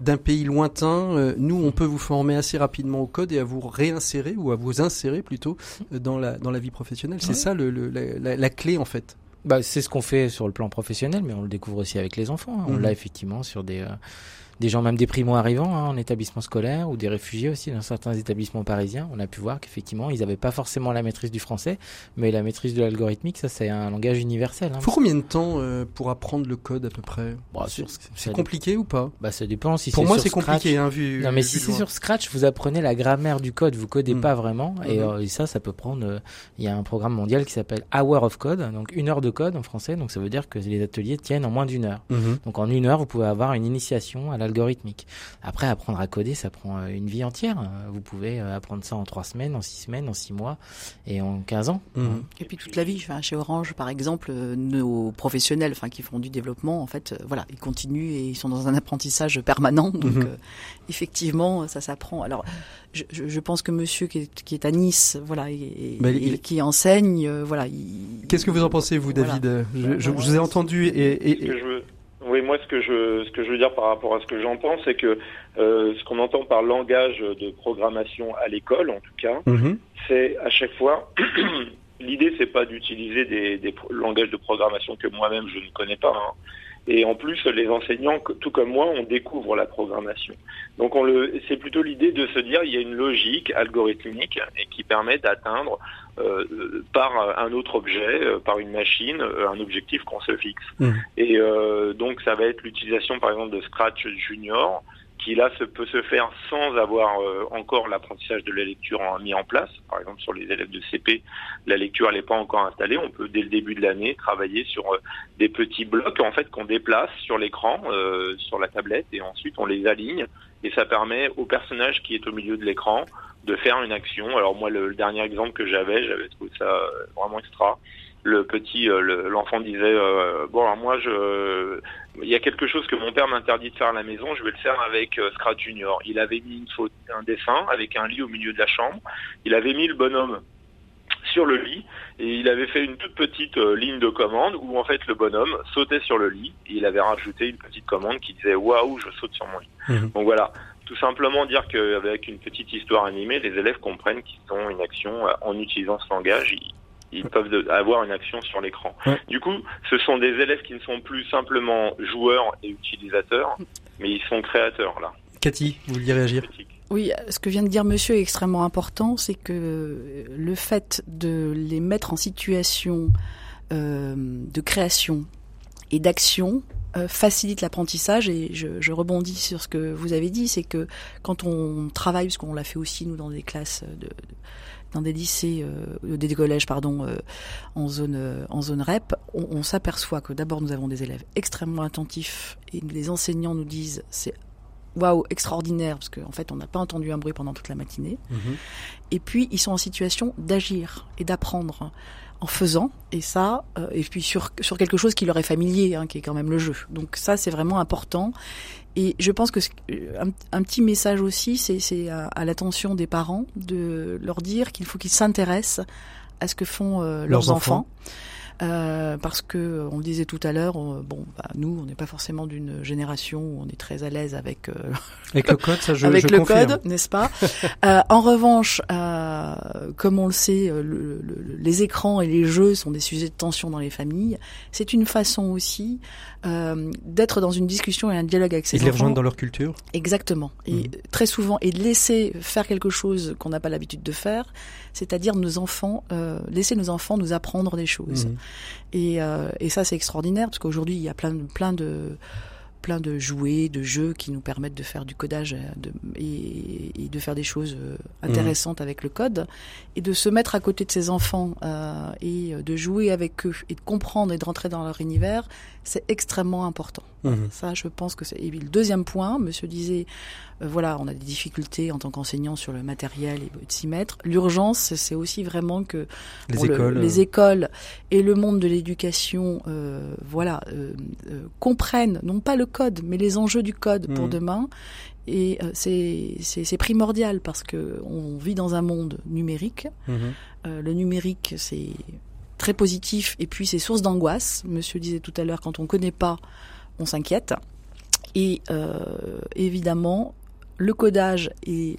d'un pays lointain, euh, nous, on peut vous former assez rapidement au code et à vous réinsérer ou à vous insérer plutôt euh, dans la dans la vie professionnelle. C'est ça le, la, la, clé en fait. Bah, c'est ce qu'on fait sur le plan professionnel, mais on le découvre aussi avec les enfants. Hein. On mhm. l'a effectivement sur des euh, des gens même des primo-arrivants hein, en établissement scolaire ou des réfugiés aussi dans certains établissements parisiens. On a pu voir qu'effectivement, ils n'avaient pas forcément la maîtrise du français, mais la maîtrise de l'algorithmique, ça c'est un langage universel. Hein. Faut combien de temps euh, pour apprendre le code à peu près? Bah, C'est compliqué ou pas? Bah ça dépend. Si pour moi c'est compliqué. Hein, vu, non mais si c'est sur Scratch, vous apprenez la grammaire du code, vous codez hmm. pas vraiment, et, hmm. euh, et, ça, ça peut prendre. Euh, il y a un programme mondial qui s'appelle Hour of Code, donc une heure de code en français, donc ça veut dire que les ateliers tiennent en moins d'une heure. Hmm. Donc en une heure, vous pouvez avoir une initiation à l'algorithmique. Après, apprendre à coder, ça prend euh, une vie entière. Vous pouvez euh, apprendre ça en trois semaines, en six semaines, en six mois et en 15 ans. Mhm. Et puis toute la vie. Enfin, chez Orange, par exemple, euh, nos professionnels, enfin, qui font du développement, en fait, voilà, ils continuent et ils sont dans un apprentissage permanent. Donc, mhm. effectivement, ça s'apprend. Alors, je, je, pense que Monsieur qui est, qui est à Nice, voilà, et, qui enseigne, voilà. Qu'est-ce que vous en pensez, vous, David? Je, je, vous ai entendu et, moi ce que je ce que je veux dire par rapport à ce que j'entends, c'est que euh, ce qu'on entend par langage de programmation à l'école, en tout cas, mhm. c'est à chaque fois l'idée c'est pas d'utiliser des, des langages de programmation que moi-même je ne connais pas. Hein. Et en plus, les enseignants, tout comme moi, on découvre la programmation. Donc, on le, c'est plutôt l'idée de se dire, il y a une logique algorithmique et qui permet d'atteindre euh, par un autre objet, euh, par une machine, euh, un objectif qu'on se fixe. Mmh. Et donc, ça va être l'utilisation, par exemple, de Scratch Junior, qui là peut se faire sans avoir euh, encore l'apprentissage de la lecture mis en place. Par exemple, sur les élèves de CP, la lecture n'est pas encore installée. On peut dès le début de l'année travailler sur euh, des petits blocs en fait qu'on déplace sur l'écran, euh, sur la tablette, et ensuite on les aligne. Et ça permet au personnage qui est au milieu de l'écran de faire une action. Alors moi, le dernier exemple que j'avais, j'avais trouvé ça vraiment extra le petit, euh, l'enfant disait euh, bon alors moi je, il y a quelque chose que mon père m'interdit de faire à la maison, je vais le faire avec euh, Scratch Junior. Il avait mis une faute, un dessin avec un lit au milieu de la chambre. Il avait mis le bonhomme sur le lit et il avait fait une toute petite ligne de commande où en fait le bonhomme sautait sur le lit et il avait rajouté une petite commande qui disait waouh je saute sur mon lit. Mhm. Donc voilà, tout simplement dire qu'avec une petite histoire animée, les élèves comprennent qu'ils ont une action en utilisant ce langage ils peuvent avoir une action sur l'écran. Du coup, ce sont des élèves qui ne sont plus simplement joueurs et utilisateurs, mais ils sont créateurs là. Cathy, vous vouliez réagir? Oui, ce que vient de dire monsieur est extrêmement important, c'est que le fait de les mettre en situation euh, de création et d'action euh, facilite l'apprentissage et je, je, rebondis sur ce que vous avez dit, c'est que quand on travaille, parce qu'on l'a fait aussi nous dans des classes de dans des lycées, euh, des collèges, pardon, euh, en zone euh, en zone REP, on, on s'aperçoit que d'abord nous avons des élèves extrêmement attentifs et les enseignants nous disent c'est waouh extraordinaire parce qu'en en fait on n'a pas entendu un bruit pendant toute la matinée. Mhm. Et puis ils sont en situation d'agir et d'apprendre en faisant et ça et puis sur sur quelque chose qui leur est familier hein, qui est quand même le jeu donc ça c'est vraiment important et je pense que un, un petit message aussi, c'est à, à l'attention des parents de leur dire qu'il faut qu'ils s'intéressent à ce que font euh, leurs, enfants. Euh, parce que on le disait tout à l'heure, bon, bah, nous, on n'est pas forcément d'une génération où on est très à l'aise avec euh, avec le code, ça je, avec le code, n'est-ce pas? Euh, En revanche, euh, comme on le sait, le, le, les écrans et les jeux sont des sujets de tension dans les familles. C'est une façon aussi euh, d'être dans une discussion et un dialogue avec ses et enfants. Et les rejoindre dans leur culture. Exactement. Et mmh. très souvent, et de laisser faire quelque chose qu'on n'a pas l'habitude de faire, c'est-à-dire nos enfants, euh, laisser nos enfants nous apprendre des choses. Mmh. Et, euh, et ça, c'est extraordinaire parce qu'aujourd'hui, il y a plein, plein de plein de jouets, de jeux qui nous permettent de faire du codage de, et, et, de faire des choses euh, intéressantes mmh. avec le code et de se mettre à côté de ses enfants euh, et de jouer avec eux et de comprendre et de rentrer dans leur univers, c'est extrêmement important. Mmh. Ça, je pense que c'est. Et puis le deuxième point, Monsieur disait, euh, voilà, on a des difficultés en tant qu'enseignant sur le matériel et de s'y mettre. L'urgence, c'est aussi vraiment que les, bon, écoles, le, les écoles et le monde de l'éducation, euh, voilà, euh, comprennent non pas le code, mais les enjeux du code mmh. pour demain. Et euh, c'est primordial parce que on vit dans un monde numérique. Mmh. Euh, le numérique, c'est très positif et puis c'est source d'angoisse. Monsieur disait tout à l'heure, quand on connaît pas, on s'inquiète. Et euh, évidemment, le codage et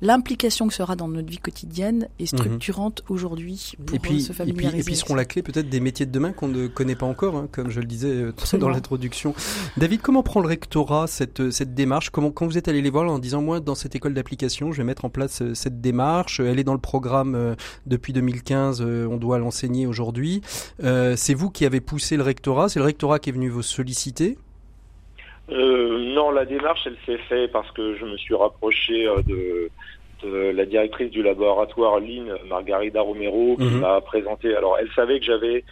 l'implication que sera dans notre vie quotidienne est mhm. structurante mmh. aujourd'hui pour et puis, se familiariser. Et puis, et puis seront la clé peut-être des métiers de demain qu'on ne connaît pas encore, hein, comme je le disais euh, dans l'introduction. David, comment prend le rectorat cette, cette démarche? Comment, Quand vous êtes allé les voir en disant, moi, dans cette école d'application, je vais mettre en place euh, cette démarche, elle est dans le programme euh, depuis 2015, on doit l'enseigner aujourd'hui. Euh, c'est vous qui avez poussé le rectorat, c'est le rectorat qui est venu vous solliciter euh, non, la démarche, elle s'est faite parce que je me suis rapproché euh, de, de la directrice du laboratoire Line, Margarida Romero, qui mmh. m'a présenté. Alors, elle savait que j'avais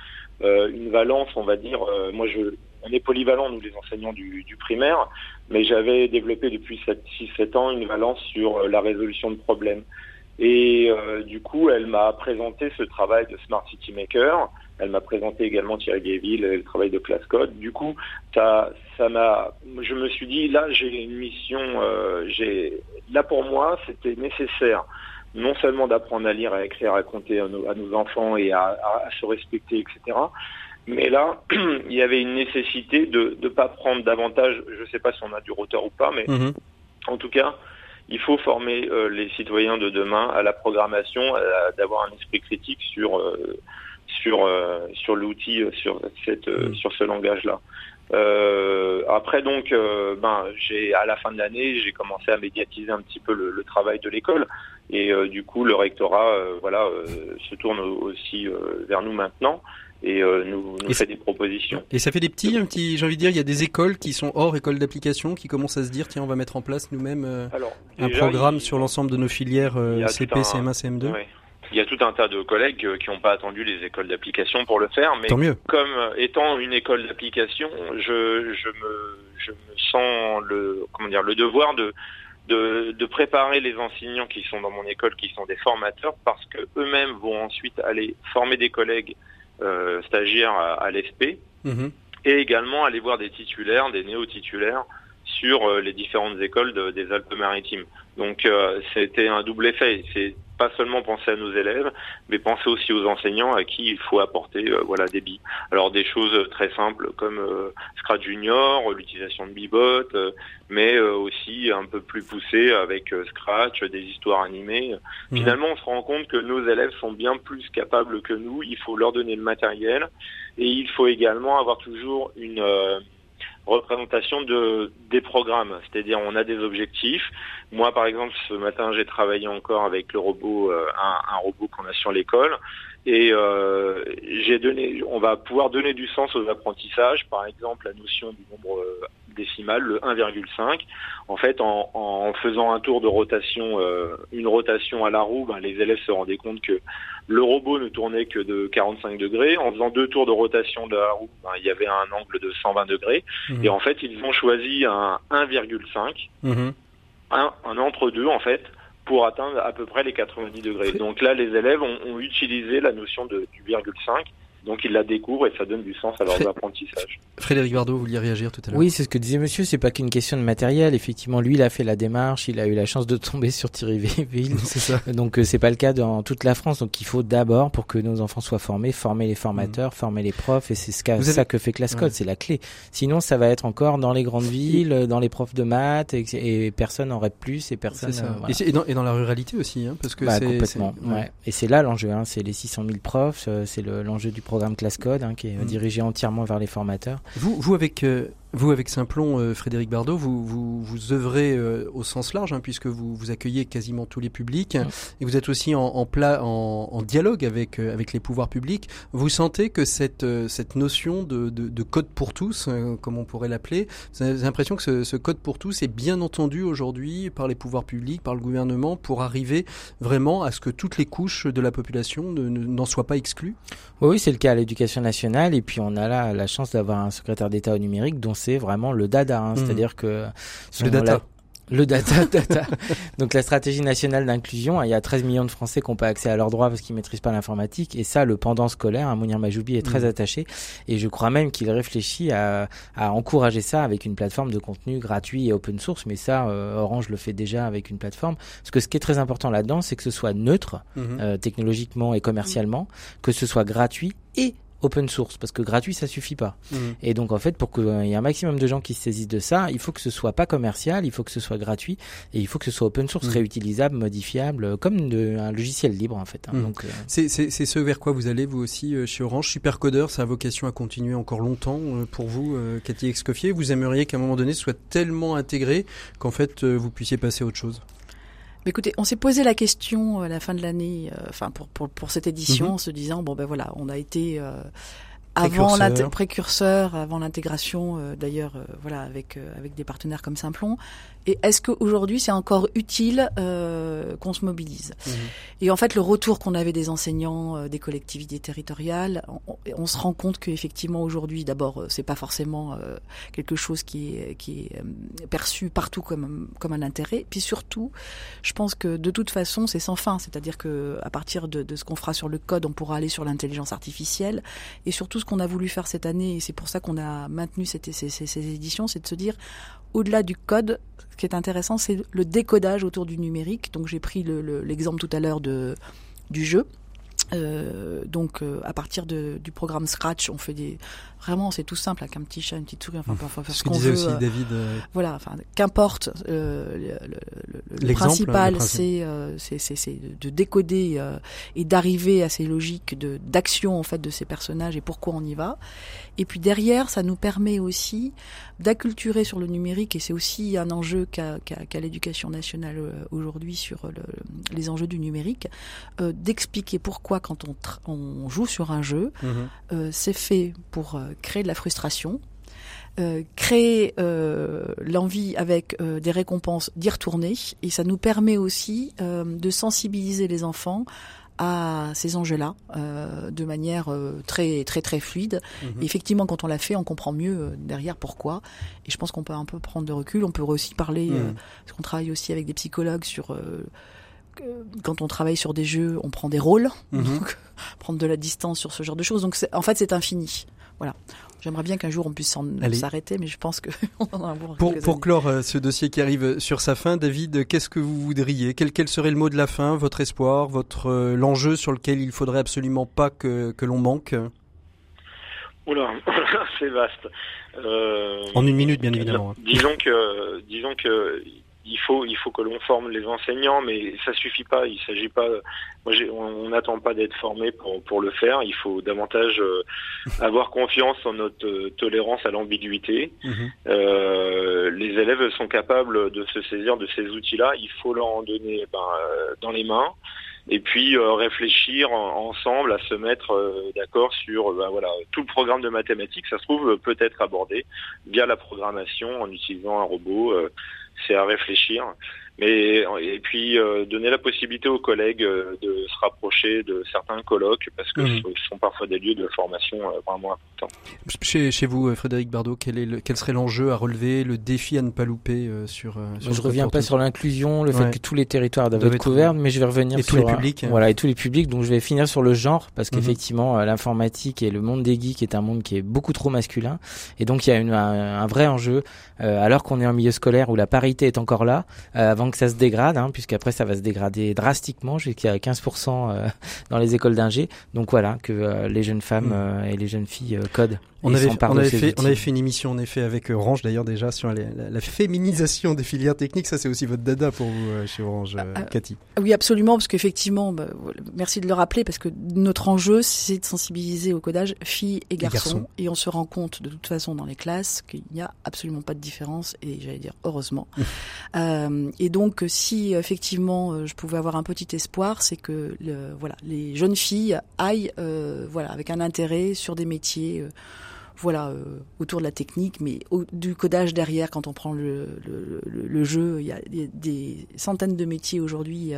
euh, une valence, on va dire. Euh, moi, je, on est polyvalent, nous, les enseignants du, du primaire, mais j'avais développé depuis 6-7 ans une valence sur la résolution de problèmes. Et du coup, elle m'a présenté ce travail de Smart City Maker. Elle m'a présenté également Thierry Guéville, le travail de classe code. Du coup, ça, ça m'a, je me suis dit là, j'ai une mission. Euh, j'ai là pour moi, c'était nécessaire non seulement d'apprendre à lire, à écrire, à compter à nos, à nos enfants et à, à, à, se respecter, etc. Mais là, il y avait une nécessité de ne pas prendre davantage. Je ne sais pas si on a du roteur ou pas, mais mmh. en tout cas, il faut former euh, les citoyens de demain à la programmation, d'avoir un esprit critique sur euh, sur euh, sur l'outil, sur cette mmh. sur ce langage-là. Après donc, ben j'ai à la fin de l'année, j'ai commencé à médiatiser un petit peu le, le travail de l'école et du coup le rectorat, voilà, se tourne aussi vers nous maintenant et nous, nous fait des propositions. Et ça fait des petits, un petit, j'ai envie de dire, il y a des écoles qui sont hors école d'application qui commencent à se dire tiens on va mettre en place nous-mêmes un programme sur l'ensemble de nos filières CP, CM1, CM2. Il y a tout un tas de collègues euh, qui n'ont pas attendu les écoles d'application pour le faire, mais comme euh, étant une école d'application, je, je, me, je me sens le, comment dire, le devoir de, de, de, préparer les enseignants qui sont dans mon école, qui sont des formateurs, parce que eux-mêmes vont ensuite aller former des collègues euh, stagiaires à, à l'ESP, mhm. et également aller voir des titulaires, des néo-titulaires sur euh, les différentes écoles de, des Alpes-Maritimes. Donc c'était un double effet. C'est pas seulement penser à nos élèves, mais penser aussi aux enseignants à qui il faut apporter euh, voilà des billes. Alors des choses très simples comme euh, Scratch Junior, l'utilisation de Bibot, euh, mais aussi un peu plus poussé avec Scratch, des histoires animées. Mmh. Finalement, on se rend compte que nos élèves sont bien plus capables que nous. Il faut leur donner le matériel et il faut également avoir toujours une représentation de des programmes, c'est-à-dire on a des objectifs. Moi, par exemple, ce matin, j'ai travaillé encore avec le robot, euh, un, robot qu'on a sur l'école, et euh, j'ai donné, on va pouvoir donner du sens aux apprentissages, par exemple la notion du nombre euh, décimal, le 1,5. En fait, en, en, faisant un tour de rotation, euh, une rotation à la roue, ben, les élèves se rendaient compte que le robot ne tournait que de 45 degrés. En faisant deux tours de rotation de la roue, ben, il y avait un angle de 120 degrés. Mmh. Et en fait, ils ont choisi un 1,5, mmh. un, un entre-deux en fait, pour atteindre à peu près les 90 degrés. Donc là, les élèves ont, ont utilisé la notion de, du virgule 5 donc ils la découvrent et ça donne du sens à leurs apprentissages. Frédéric Bardot, vous vouliez réagir tout à l'heure Oui, c'est ce que disait monsieur, c'est pas qu'une question de matériel. Effectivement, lui, il a fait la démarche, il a eu la chance de tomber sur Thierry Ville. c'est ça. Donc euh, c'est pas le cas dans toute la France. Donc il faut d'abord, pour que nos enfants soient formés, former les formateurs, mmh. former les profs, et c'est ce ça que fait Classe Code, c'est la clé. Sinon, ça va être encore dans les grandes villes, dans les profs de maths, et, personne n'aurait plus, et personne. Ça. Euh, et, dans, et, dans, la ruralité aussi, hein, parce que bah, complètement. Ouais. Et c'est là l'enjeu, hein, c'est les 600 000 profs, euh, c'est l'enjeu du programme Classe Code, hein, qui est mm. dirigé entièrement vers les formateurs. Vous, vous avec euh, vous, avec Simplon, euh, Frédéric Bardot, vous, vous, vous œuvrez euh, au sens large, hein, puisque vous, vous accueillez quasiment tous les publics, et vous êtes aussi en, en, pla, en, en dialogue avec, euh, avec les pouvoirs publics. Vous sentez que cette, cette notion de, de, de code pour tous, comme on pourrait l'appeler, vous avez l'impression que ce, ce, code pour tous est bien entendu aujourd'hui par les pouvoirs publics, par le gouvernement, pour arriver vraiment à ce que toutes les couches de la population n'en soient pas exclues? Oui, c'est le cas à l'éducation nationale, et puis on a là la chance d'avoir un secrétaire d'État au numérique dont c'est vraiment le dada. Hein. Mmh. C'est-à-dire que le data. Le data, data. Donc la stratégie nationale d'inclusion, hein, il y a 13 millions de Français qui n'ont pas accès à leurs droits parce qu'ils maîtrisent pas l'informatique. Et ça, le pendant scolaire, hein, Mounir Majoubi est très mmh. attaché. Et je crois même qu'il réfléchit à, à, encourager ça avec une plateforme de contenu gratuit et open source. Mais ça, euh, Orange le fait déjà avec une plateforme. Parce que ce qui est très important là-dedans, c'est que ce soit neutre, mmh. euh, technologiquement et commercialement, que ce soit gratuit et open source parce que gratuit ça suffit pas. Mmh. Et donc en fait pour qu'il y ait un maximum de gens qui se saisissent de ça, il faut que ce soit pas commercial, il faut que ce soit gratuit et il faut que ce soit open source, mmh. réutilisable, modifiable, comme de, un logiciel libre en fait. Hein. Mmh. Donc euh, c'est ce vers quoi vous allez vous aussi euh, chez Orange. Supercodeur, ça a vocation à continuer encore longtemps euh, pour vous, Cathy Excoffier. Vous aimeriez qu'à un moment donné ce soit tellement intégré qu'en fait vous puissiez passer à autre chose? Écoutez, on s'est posé la question à la fin de l'année, euh, enfin pour, pour, pour cette édition, mhm. en se disant bon ben voilà, on a été euh, avant précurseur. précurseur, avant l'intégration euh, d'ailleurs, voilà avec avec des partenaires comme Simplon, et est-ce qu'aujourd'hui c'est encore utile euh, qu'on se mobilise? Mmh. Et en fait, le retour qu'on avait des enseignants, euh, des collectivités territoriales, on, on se rend compte qu'effectivement aujourd'hui, d'abord, euh, c'est pas forcément euh, quelque chose qui est, qui est euh, perçu partout comme comme un intérêt. Puis surtout, je pense que de toute façon, c'est sans fin. C'est-à-dire que à partir de, de ce qu'on fera sur le code, on pourra aller sur l'intelligence artificielle. Et surtout, ce qu'on a voulu faire cette année, et c'est pour ça qu'on a maintenu cette, ces, ces, ces éditions, c'est de se dire au-delà du code, ce qui est intéressant, c'est le décodage autour du numérique. Donc j'ai pris l'exemple le, tout à l'heure du jeu. Euh, donc euh, à partir de, du programme Scratch, on fait des vraiment c'est tout simple avec un petit chat, une petite souris, enfin faire ce, qu'on veut. Aussi, euh, David, euh, voilà, enfin qu'importe. Le, le, principal, c'est c'est de décoder et d'arriver à ces logiques de d'action en fait de ces personnages et pourquoi on y va. Et puis derrière, ça nous permet aussi d'acculturer sur le numérique et c'est aussi un enjeu qu'a qu l'éducation nationale aujourd'hui sur le, les enjeux du numérique, d'expliquer pourquoi parfois quand on, on joue sur un jeu, mhm. c'est fait pour créer de la frustration, créer l'envie avec des récompenses d'y retourner et ça nous permet aussi de sensibiliser les enfants à ces enjeux-là euh, de manière euh, très très très fluide. Mhm. effectivement, quand on l'a fait, on comprend mieux euh, derrière pourquoi. Et je pense qu'on peut un peu prendre de recul. On peut aussi parler, mhm. parce qu'on travaille aussi avec des psychologues sur quand on travaille sur des jeux, on prend des rôles, mhm. donc prendre de la distance sur ce genre de choses. Donc en fait, c'est infini. Voilà. J'aimerais bien qu'un jour on puisse s'arrêter, mais je pense que en a pour, pour clore euh, ce dossier qui arrive sur sa fin, David, qu'est-ce que vous voudriez? Quel, quel serait le mot de la fin, votre espoir, votre euh, l'enjeu sur lequel il faudrait absolument pas que, que l'on manque? Oula, c'est vaste. Euh, en une minute, bien évidemment. Hein. Disons que, disons que il faut il faut que l'on forme les enseignants, mais ça suffit pas. Il s'agit pas. Moi, on n'attend pas d'être formé pour pour le faire. Il faut davantage euh, avoir confiance en notre euh, tolérance à l'ambiguïté. Mhm. Euh, les élèves sont capables de se saisir de ces outils-là. Il faut leur en donner ben, dans les mains et puis réfléchir ensemble à se mettre d'accord sur ben, voilà tout le programme de mathématiques. Ça se trouve peut être abordé via la programmation en utilisant un robot c'est à réfléchir. Mais et puis euh, donner la possibilité aux collègues euh, de se rapprocher de certains colloques parce que mhm. ce sont parfois des lieux de formation euh, vraiment importants. Chez, chez vous, Frédéric Bardot, quel, est le, quel serait l'enjeu à relever, le défi à ne pas louper sur, sur Je reviens pas sur l'inclusion, le fait que tous les territoires doivent, être couverts, mais je vais revenir et sur tous les publics. voilà et tous les publics. Donc je vais finir sur le genre parce mhm. qu'effectivement l'informatique et le monde des geeks est un monde qui est beaucoup trop masculin et donc il y a une, un, un, vrai enjeu alors qu'on est en milieu scolaire où la parité est encore là avant que ça se dégrade, hein, puisqu'après ça va se dégrader drastiquement jusqu'à 15% euh, dans les écoles d'ingé. Donc voilà, que euh, les jeunes femmes mm. euh, et les jeunes filles codent. On avait, on, avait fait, on avait fait une émission en effet avec Orange d'ailleurs déjà sur la, féminisation des filières techniques. Ça c'est aussi votre dada pour vous chez Orange, ah, Cathy. Oui absolument parce qu'effectivement, bah, merci de le rappeler parce que notre enjeu c'est de sensibiliser au codage filles et garçons, et on se rend compte de toute façon dans les classes qu'il n'y a absolument pas de différence et j'allais dire heureusement. et donc si effectivement euh, je pouvais avoir un petit espoir, c'est que le, voilà, les jeunes filles aillent euh, voilà, avec un intérêt sur des métiers euh, voilà autour de la technique, mais du codage derrière. Quand on prend le, le, jeu, il y, a, des centaines de métiers aujourd'hui,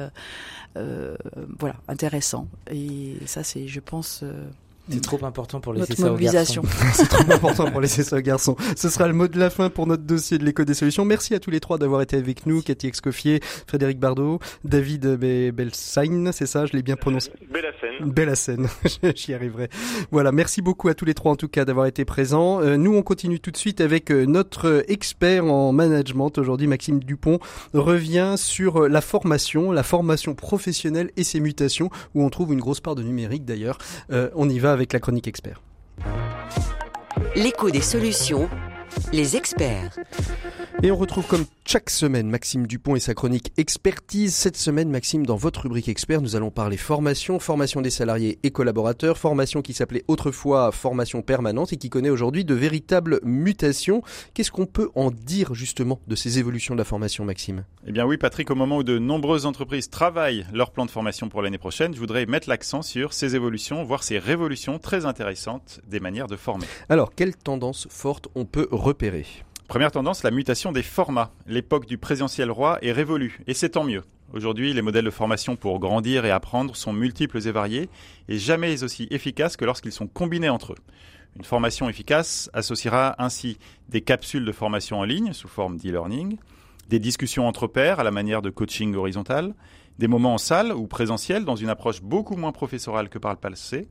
voilà, intéressants. Et ça, c'est, je pense, c'est trop important pour laisser ça aux garçons. C'est trop important pour laisser ça aux garçons. Ce sera le mot de la fin pour notre dossier de l'éco des solutions. Merci à tous les trois d'avoir été avec nous. Cathy Excoffier, Frédéric Bardot, David Belsain, c'est ça, je l'ai bien prononcé. Bellassène. Bellassène, j'y arriverai. Voilà, merci beaucoup à tous les trois en tout cas d'avoir été présents. Euh, nous, on continue tout de suite avec euh, notre expert en management. Aujourd'hui, Maxime Dupont revient sur euh, la formation, la formation professionnelle et ses mutations, où on trouve une grosse part de numérique d'ailleurs. on y va avec la chronique expert. L'écho des solutions, les experts. Et on retrouve comme chaque semaine Maxime Dupont et sa chronique expertise. Cette semaine, Maxime, dans votre rubrique expert, nous allons parler formation, formation des salariés et collaborateurs, formation qui s'appelait autrefois formation permanente et qui connaît aujourd'hui de véritables mutations. Qu'est-ce qu'on peut en dire justement de ces évolutions de la formation, Maxime? Eh bien oui, Patrick, au moment où de nombreuses entreprises travaillent leur plan de formation pour l'année prochaine, je voudrais mettre l'accent sur ces évolutions, voire ces révolutions très intéressantes des manières de former. Alors, quelles tendances fortes on peut Première tendance, la mutation des formats. L'époque du présentiel roi est révolue, et c'est tant mieux. Aujourd'hui, les modèles de formation pour grandir et apprendre sont multiples et variés, et jamais aussi efficaces que lorsqu'ils sont combinés entre eux. Une formation efficace associera ainsi des capsules de formation en ligne sous forme d'e-learning, des discussions entre pairs à la manière de coaching horizontal, des moments en salle ou présentiel dans une approche beaucoup moins professorale que par le passé,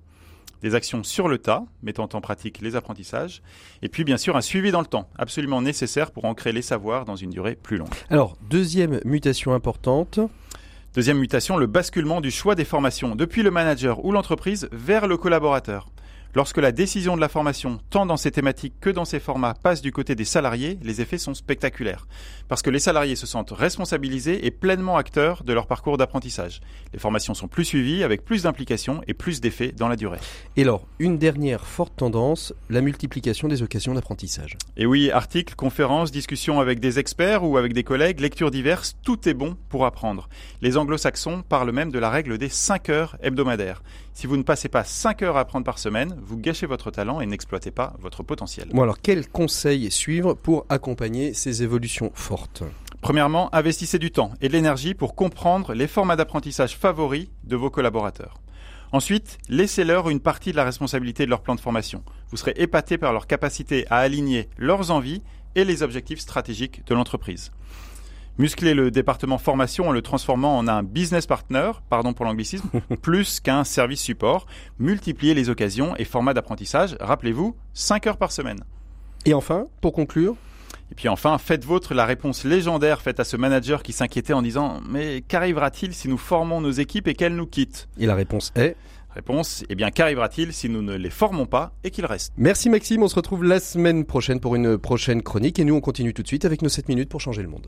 des actions sur le tas, mettant en pratique les apprentissages, et puis bien sûr un suivi dans le temps, absolument nécessaire pour ancrer les savoirs dans une durée plus longue. Alors, deuxième mutation importante. Deuxième mutation, le basculement du choix des formations depuis le manager ou l'entreprise vers le collaborateur. Lorsque la décision de la formation, tant dans ses thématiques que dans ses formats, passe du côté des salariés, les effets sont spectaculaires. Parce que les salariés se sentent responsabilisés et pleinement acteurs de leur parcours d'apprentissage. Les formations sont plus suivies, avec plus d'implication et plus d'effets dans la durée. Et alors, une dernière forte tendance, la multiplication des occasions d'apprentissage. Et oui, articles, conférences, discussions avec des experts ou avec des collègues, lectures diverses, tout est bon pour apprendre. Les anglo-saxons parlent même de la règle des 5 heures hebdomadaires. Si vous ne passez pas 5 heures à apprendre par semaine, vous gâchez votre talent et n'exploitez pas votre potentiel. Bon alors, quels conseils suivre pour accompagner ces évolutions fortes? Premièrement, investissez du temps et de l'énergie pour comprendre les formats d'apprentissage favoris de vos collaborateurs. Ensuite, laissez-leur une partie de la responsabilité de leur plan de formation. Vous serez épaté par leur capacité à aligner leurs envies et les objectifs stratégiques de l'entreprise. Muscler le département formation en le transformant en un business partner, pardon pour l'anglicisme, plus qu'un service support. Multiplier les occasions et formats d'apprentissage. Rappelez-vous, 5 heures par semaine. Et enfin, pour conclure, et puis enfin, faites vôtre la réponse légendaire faite à ce manager qui s'inquiétait en disant Mais qu'arrivera-t-il si nous formons nos équipes et qu'elles nous quittent? Et la réponse est Réponse Eh bien, qu'arrivera-t-il si nous ne les formons pas et qu'ils restent? Merci Maxime, on se retrouve la semaine prochaine pour une prochaine chronique et nous on continue tout de suite avec nos 7 minutes pour changer le monde.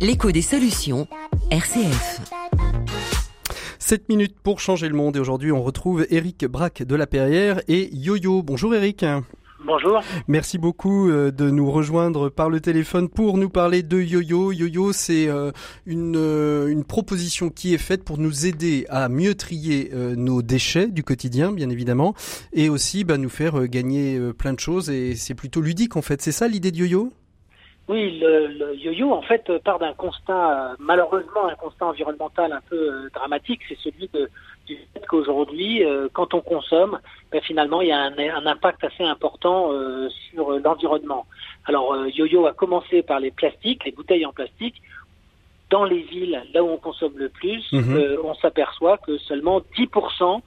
L'écho des solutions, RCF. 7 minutes pour changer le monde et aujourd'hui on retrouve Eric Braque de la Perrière et Yo-Yo. Bonjour Eric. Bonjour. Merci beaucoup euh, de nous rejoindre par le téléphone pour nous parler de YoYo. YoYo, c'est euh, une, euh, une proposition qui est faite pour nous aider à mieux trier nos déchets du quotidien, bien évidemment, et aussi bah, nous faire gagner plein de choses. Et c'est plutôt ludique en fait. C'est ça l'idée de YoYo? Oui, le, yo-yo en fait part d'un constat, malheureusement un constat environnemental un peu dramatique, c'est celui de, du fait qu'aujourd'hui, quand on consomme, ben, finalement il y a un, un impact assez important sur l'environnement. Alors yo-yo a commencé par les plastiques, les bouteilles en plastique. Dans les villes, là où on consomme le plus, on s'aperçoit que seulement 10%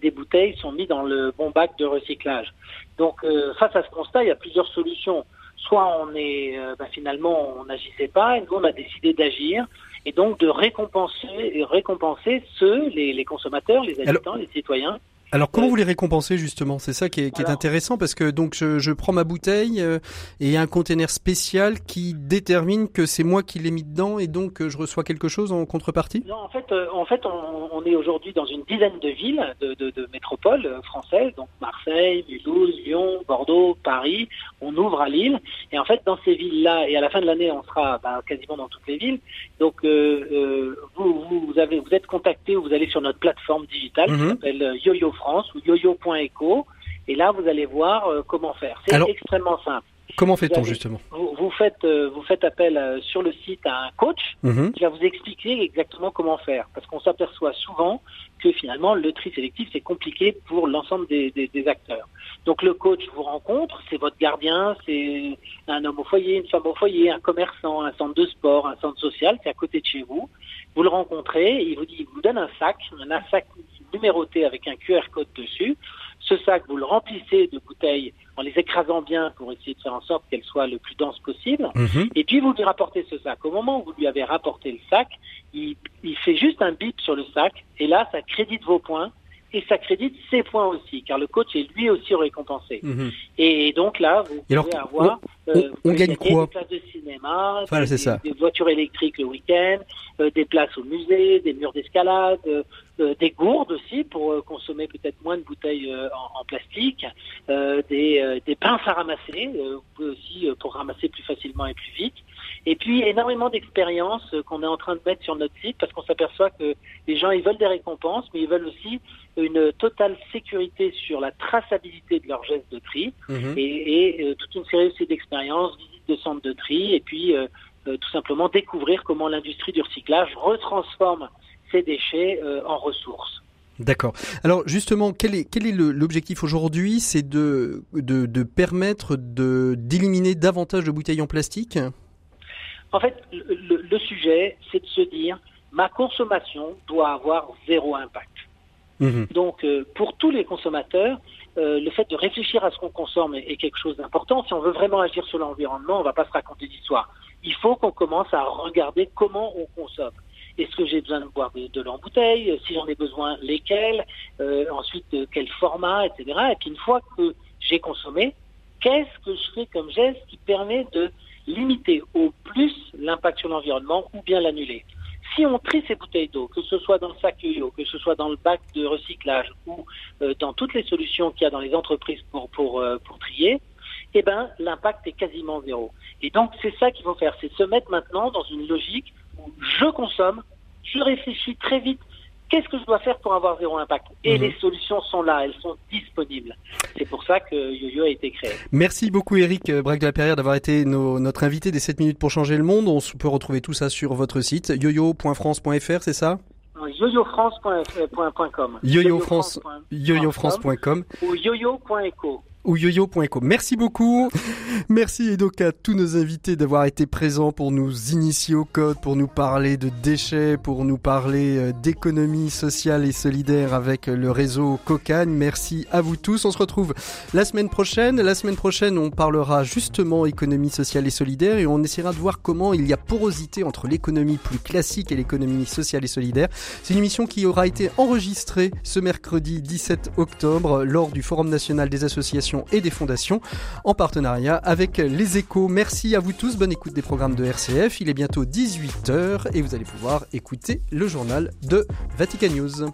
des bouteilles sont mises dans le bon bac de recyclage. Donc face à ce constat, il y a plusieurs solutions soit on est euh, bah, finalement on n'agissait pas et nous on a décidé d'agir et donc de récompenser et récompenser ceux les, les consommateurs les habitants les citoyens alors comment vous les récompensez justement? C'est ça qui est, qui est, intéressant parce que donc je, je prends ma bouteille euh, et il y a un conteneur spécial qui détermine que c'est moi qui l'ai mis dedans et donc euh, je reçois quelque chose en contrepartie? Non, en fait, euh, en fait, on, on est aujourd'hui dans une dizaine de villes, de, de, de métropoles françaises, donc Marseille, Mulhouse, Lyon, Bordeaux, Paris. On ouvre à Lille et en fait dans ces villes-là et à la fin de l'année on sera bah, quasiment dans toutes les villes. Donc vous, vous avez vous êtes contacté ou vous allez sur notre plateforme digitale qui mhm. s'appelle YoYo France ou yoyo.eco. Et là, vous allez voir euh, comment faire. C'est extrêmement simple. Comment fait-on justement vous, faites, euh, vous faites appel euh, sur le site à un coach mhm. qui va vous expliquer exactement comment faire. Parce qu'on s'aperçoit souvent que finalement le tri sélectif c'est compliqué pour l'ensemble des, des, des, acteurs. Donc le coach vous rencontre, c'est votre gardien, c'est un homme au foyer, une femme au foyer, un commerçant, un centre de sport, un centre social, c'est à côté de chez vous. Vous le rencontrez, il vous dit, il vous donne un sac, un sac numéroté avec un QR code dessus. Ce sac, vous le remplissez de bouteilles en les écrasant bien pour essayer de faire en sorte qu'elles soient le plus denses possible. Mhm. Et puis vous lui rapportez ce sac. Au moment où vous lui avez rapporté le sac, il, il fait juste un bip sur le sac et là, ça crédite vos points et ça crédite ses points aussi, car le coach est lui aussi récompensé. Mhm. Et donc là, vous pouvez avoir on, euh, gagne quoi Des places de cinéma, des, voitures électriques le week-end, euh, des places au musée, des murs d'escalade, euh, des gourdes aussi pour consommer peut-être moins de bouteilles en, en, plastique, des, des pinces à ramasser, aussi pour ramasser plus facilement et plus vite. Et puis énormément d'expériences qu'on est en train de mettre sur notre site parce qu'on s'aperçoit que les gens ils veulent des récompenses, mais ils veulent aussi une totale sécurité sur la traçabilité de leurs gestes de tri mhm. et, et toute une série aussi d'expériences visite de centres de tri, et puis euh, euh, tout simplement découvrir comment l'industrie du recyclage retransforme ces déchets euh, en ressources. D'accord. Alors justement, quel est, quel est l'objectif aujourd'hui? C'est de, de, de, permettre d'éliminer davantage de bouteilles en plastique? En fait, le, le sujet, c'est de se dire, ma consommation doit avoir zéro impact. Mhm. Donc, euh, pour tous les consommateurs, euh, le fait de réfléchir à ce qu'on consomme est, quelque chose d'important. Si on veut vraiment agir sur l'environnement, on ne va pas se raconter d'histoire. Il faut qu'on commence à regarder comment on consomme. est-ce que j'ai besoin de boire de, l'eau en bouteille Si j'en ai besoin, lesquels Ensuite, quel format, etc. Et puis une fois que j'ai consommé, qu'est-ce que je fais comme geste qui permet de limiter au plus l'impact sur l'environnement ou bien l'annuler? Si on trie ces bouteilles d'eau, que ce soit dans le sac yo que ce soit dans le bac de recyclage ou euh, dans toutes les solutions qu'il y a dans les entreprises euh, pour trier, eh ben, l'impact est quasiment zéro. Et donc, c'est ça qu'il faut faire, c'est se mettre maintenant dans une logique où je consomme, je réfléchis très vite Qu'est-ce que je dois faire pour avoir zéro impact? Et mhm. les solutions sont là, elles sont disponibles. C'est pour ça que YoYo a été créé. Merci beaucoup Eric Braque de la Perrière d'avoir été notre invité des 7 minutes pour changer le monde. On peut retrouver tout ça sur votre site yoyo.france.fr, c'est ça? Yoyofrance.com yoyofrance.com ou yoyo.eco ou yoyo.eco. Merci beaucoup. Merci et donc à tous nos invités d'avoir été présents pour nous initier au code, pour nous parler de déchets, pour nous parler euh, d'économie sociale et solidaire avec le réseau Cocagne. Merci à vous tous. On se retrouve la semaine prochaine. La semaine prochaine, on parlera justement économie sociale et solidaire et on essaiera de voir comment il y a porosité entre l'économie plus classique et l'économie sociale et solidaire. C'est une émission qui aura été enregistrée ce mercredi 17 octobre lors du Forum national des et des fondations en partenariat avec les échos. Merci à vous tous, bonne écoute des programmes de RCF. Il est bientôt 18h et vous allez pouvoir écouter le journal de Vatican News.